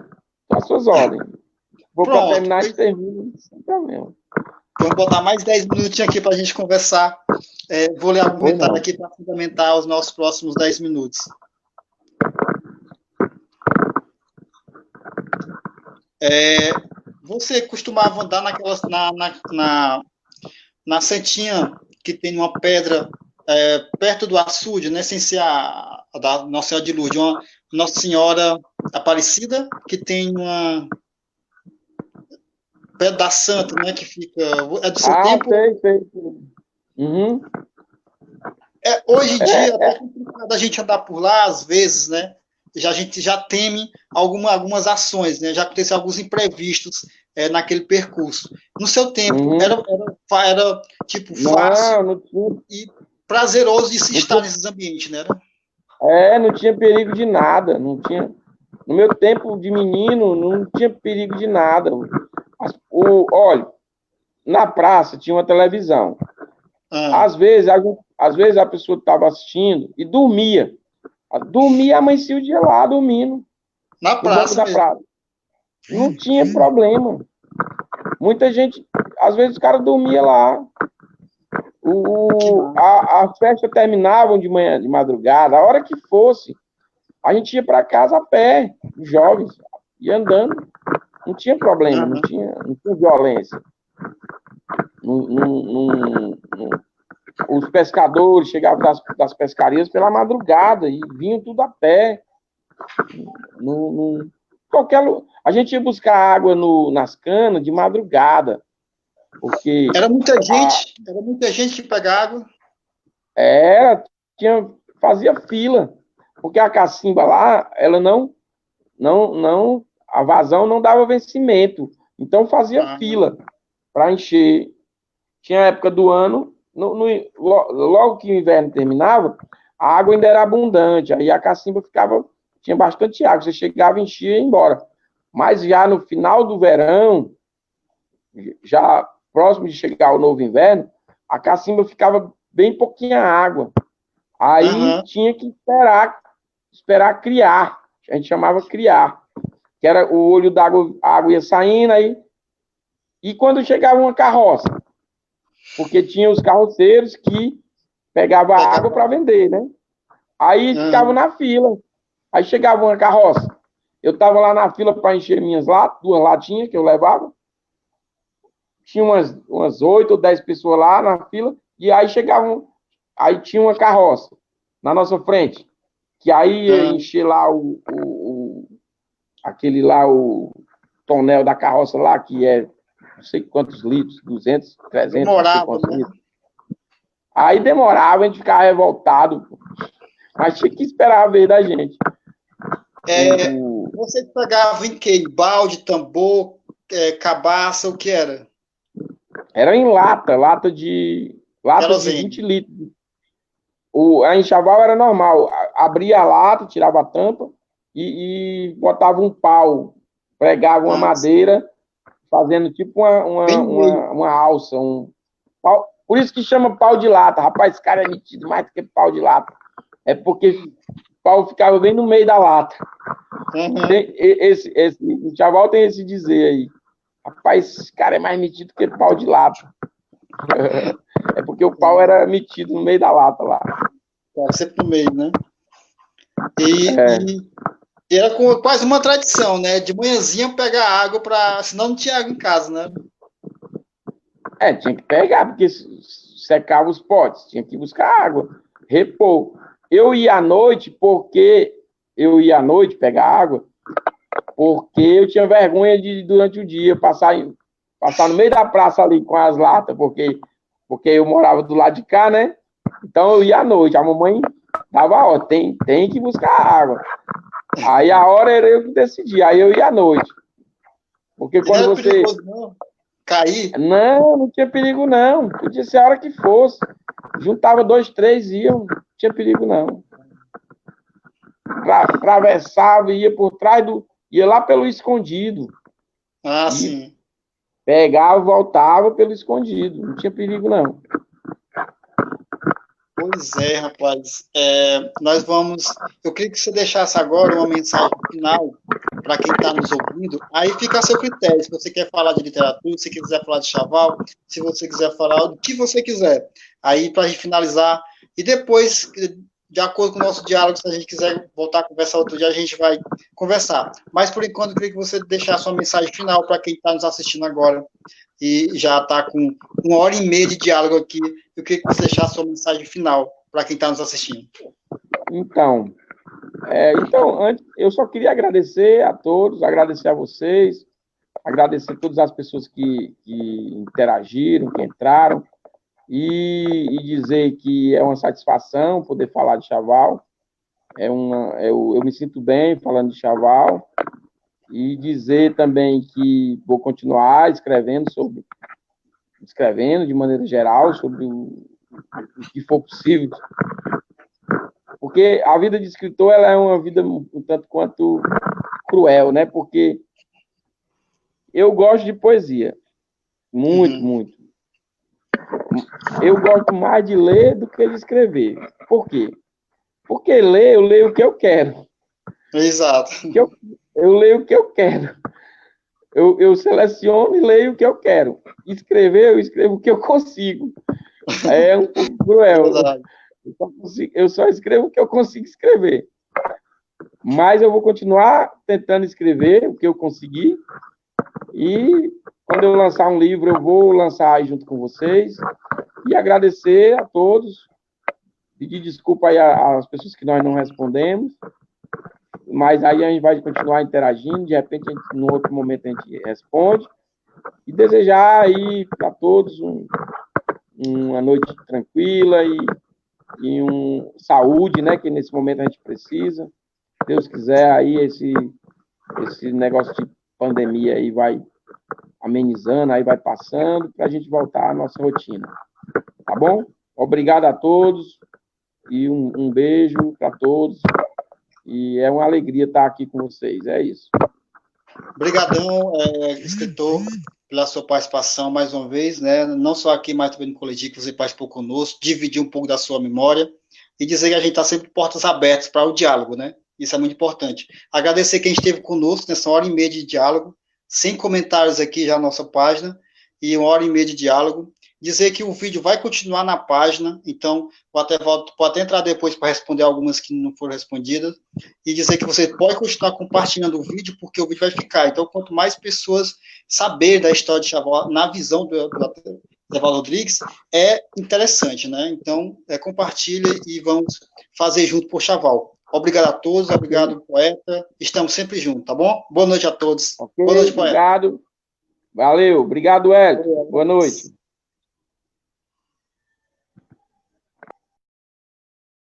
tô às suas ordens. Vou pra terminar e termino sem problema. Vamos botar mais 10 minutinhos aqui para a gente conversar. É, vou ler algum comentário aqui para fundamentar os nossos próximos 10 minutos. É, você costumava andar naquelas, na, na, na, na santinha que tem uma pedra é, perto do açude, né, sem ser a, a da Nossa Senhora de Lourdes, uma, nossa Senhora Aparecida, que tem uma pé da Santa, né, que fica é do seu ah, tempo. Sei, sei. Uhum. É, hoje em é, dia é, é complicado a gente andar por lá às vezes, né? Já a gente já teme alguma, algumas ações, né? Já aconteceu alguns imprevistos é, naquele percurso. No seu tempo uhum. era, era, era, tipo fácil não, não e prazeroso de se estar nesses ambientes, né? É, não tinha perigo de nada, não tinha. No meu tempo de menino, não tinha perigo de nada. O, olha, na praça tinha uma televisão. Ah. Às vezes, às vezes a pessoa estava assistindo e dormia. Dormia, amanhecia o dia lá dormindo. Na praça, praça. Não tinha problema. Muita gente, às vezes o cara dormia lá. O, a, a festa terminava de manhã, de madrugada, a hora que fosse, a gente ia para casa a pé, jovens, e andando. Não tinha problema, não tinha, não tinha violência. Não, não, os pescadores chegavam das, das, pescarias pela madrugada e vinham tudo a pé. qualquer, a gente ia buscar água no, nas canas de madrugada. Porque era muita gente, a, era muita gente que pegava água. Era, tinha, fazia fila, porque a cacimba lá, ela não, não, não, a vazão não dava vencimento, então fazia ah, fila para encher. Tinha época do ano, no, no, logo que o inverno terminava, a água ainda era abundante, aí a cacimba ficava, tinha bastante água, você chegava, enchia e ia embora. Mas já no final do verão, já próximo de chegar o novo inverno, a cacimba ficava bem pouquinha água. Aí uhum. tinha que esperar, esperar criar. A gente chamava criar. Que era o olho d'água, a água ia saindo aí. E quando chegava uma carroça, porque tinha os carroceiros que pegavam a água para vender, né? Aí uhum. ficava na fila. Aí chegava uma carroça. Eu estava lá na fila para encher minhas latas, duas latinhas que eu levava tinha umas, umas 8 ou 10 pessoas lá na fila, e aí chegavam, aí tinha uma carroça na nossa frente, que aí ia uhum. encher lá o, o, aquele lá, o tonel da carroça lá, que é não sei quantos litros, 200, 300, demorava, né? Aí demorava, a gente ficava revoltado, mas tinha que esperar a vez da gente. É, o... Você pegava em que? Balde, tambor, é, cabaça, o que era? Era em lata, lata de, lata de 20 litros. O, a enxaval era normal, abria a lata, tirava a tampa e, e botava um pau, pregava uma Nossa. madeira, fazendo tipo uma, uma, uma, uma, alça, um pau. Por isso que chama pau de lata. Rapaz, esse cara é metido mais do que pau de lata. É porque o pau ficava bem no meio da lata. Uhum. Tem, esse, esse, o chaval tem esse dizer aí. Rapaz, esse cara é mais metido que pau de lata. (laughs) É porque o pau era metido no meio da lata lá. Era sempre no meio, né? E, é. e era com, quase uma tradição, né? De manhãzinha pegar água para. Senão não tinha água em casa, né? É, tinha que pegar, porque secava os potes, tinha que buscar água, repor. Eu ia à noite porque eu ia à noite pegar água, porque eu tinha vergonha de, durante o dia, passar, passar no meio da praça ali com as latas, porque, porque eu morava do lado de cá, né? Então eu ia à noite, a mamãe dava, ó, tem, tem que buscar água. Aí a hora era eu que decidia, aí eu ia à noite. Porque quando não você. Não. Cair? Não, não tinha perigo, não. Podia ser a hora que fosse. Juntava dois, três e iam, não tinha perigo, não. Atravessava, ia por trás do, ia lá pelo escondido. Ah, sim. Pegava, voltava pelo escondido. Não tinha perigo, não. Pois é, rapaz. É, nós vamos. Eu queria que você deixasse agora uma mensagem final para quem está nos ouvindo. Aí fica a seu critério. Se você quer falar de literatura, se quiser falar de chaval, se você quiser falar do que você quiser. Aí, para finalizar. E depois, de acordo com o nosso diálogo, se a gente quiser voltar a conversar outro dia, a gente vai conversar. Mas, por enquanto, eu queria que você deixasse uma mensagem final para quem está nos assistindo agora e já está com uma hora e meia de diálogo aqui. Eu queria que você deixasse uma mensagem final para quem está nos assistindo. Então, é, então, antes, eu só queria agradecer a todos, agradecer a vocês, agradecer a todas as pessoas que, que interagiram, que entraram, e, e, dizer que é uma satisfação poder falar de Chaval. É uma, eu, eu me sinto bem falando de Chaval e dizer também que vou continuar escrevendo sobre escrevendo de maneira geral sobre o, o que for possível porque a vida de escritor ela é uma vida um tanto quanto cruel né porque eu gosto de poesia muito uhum. muito eu gosto mais de ler do que de escrever. Por quê? Porque ler, eu leio o que eu quero. Exato. Eu, eu leio o que eu quero. Eu, eu seleciono e leio o que eu quero. Escrever, eu escrevo o que eu consigo. É um pouco cruel. Eu só, consigo, eu só escrevo o que eu consigo escrever. Mas eu vou continuar tentando escrever o que eu conseguir. E quando eu lançar um livro, eu vou lançar aí junto com vocês. E agradecer a todos. Pedir desculpa aí às pessoas que nós não respondemos. Mas aí a gente vai continuar interagindo. De repente, gente, no outro momento, a gente responde. E desejar aí para todos um, uma noite tranquila e, e um saúde, né? Que nesse momento a gente precisa. Deus quiser, aí esse, esse negócio de pandemia aí vai amenizando, aí vai passando, para a gente voltar à nossa rotina. Tá bom? Obrigado a todos e um, um beijo para todos. E é uma alegria estar aqui com vocês. É isso. Obrigadão, é, escritor, pela sua participação mais uma vez, né? Não só aqui, mas também no coletivo que você participou conosco, dividir um pouco da sua memória e dizer que a gente está sempre portas abertas para o diálogo, né? Isso é muito importante. Agradecer quem esteve conosco nessa hora e meia de diálogo sem comentários aqui já na nossa página, e uma hora e meia de diálogo. Dizer que o vídeo vai continuar na página, então vou até, volto, pode até entrar depois para responder algumas que não foram respondidas, e dizer que você pode continuar compartilhando o vídeo, porque o vídeo vai ficar. Então, quanto mais pessoas saber da história de Chaval na visão do, do Evaldo Rodrigues, é interessante, né? Então, é, compartilha e vamos fazer junto por Chaval. Obrigado a todos, obrigado, poeta. Estamos sempre juntos, tá bom? Boa noite a todos. Okay, Boa noite, poeta. Obrigado. Valeu, obrigado, Hélio. Boa noite.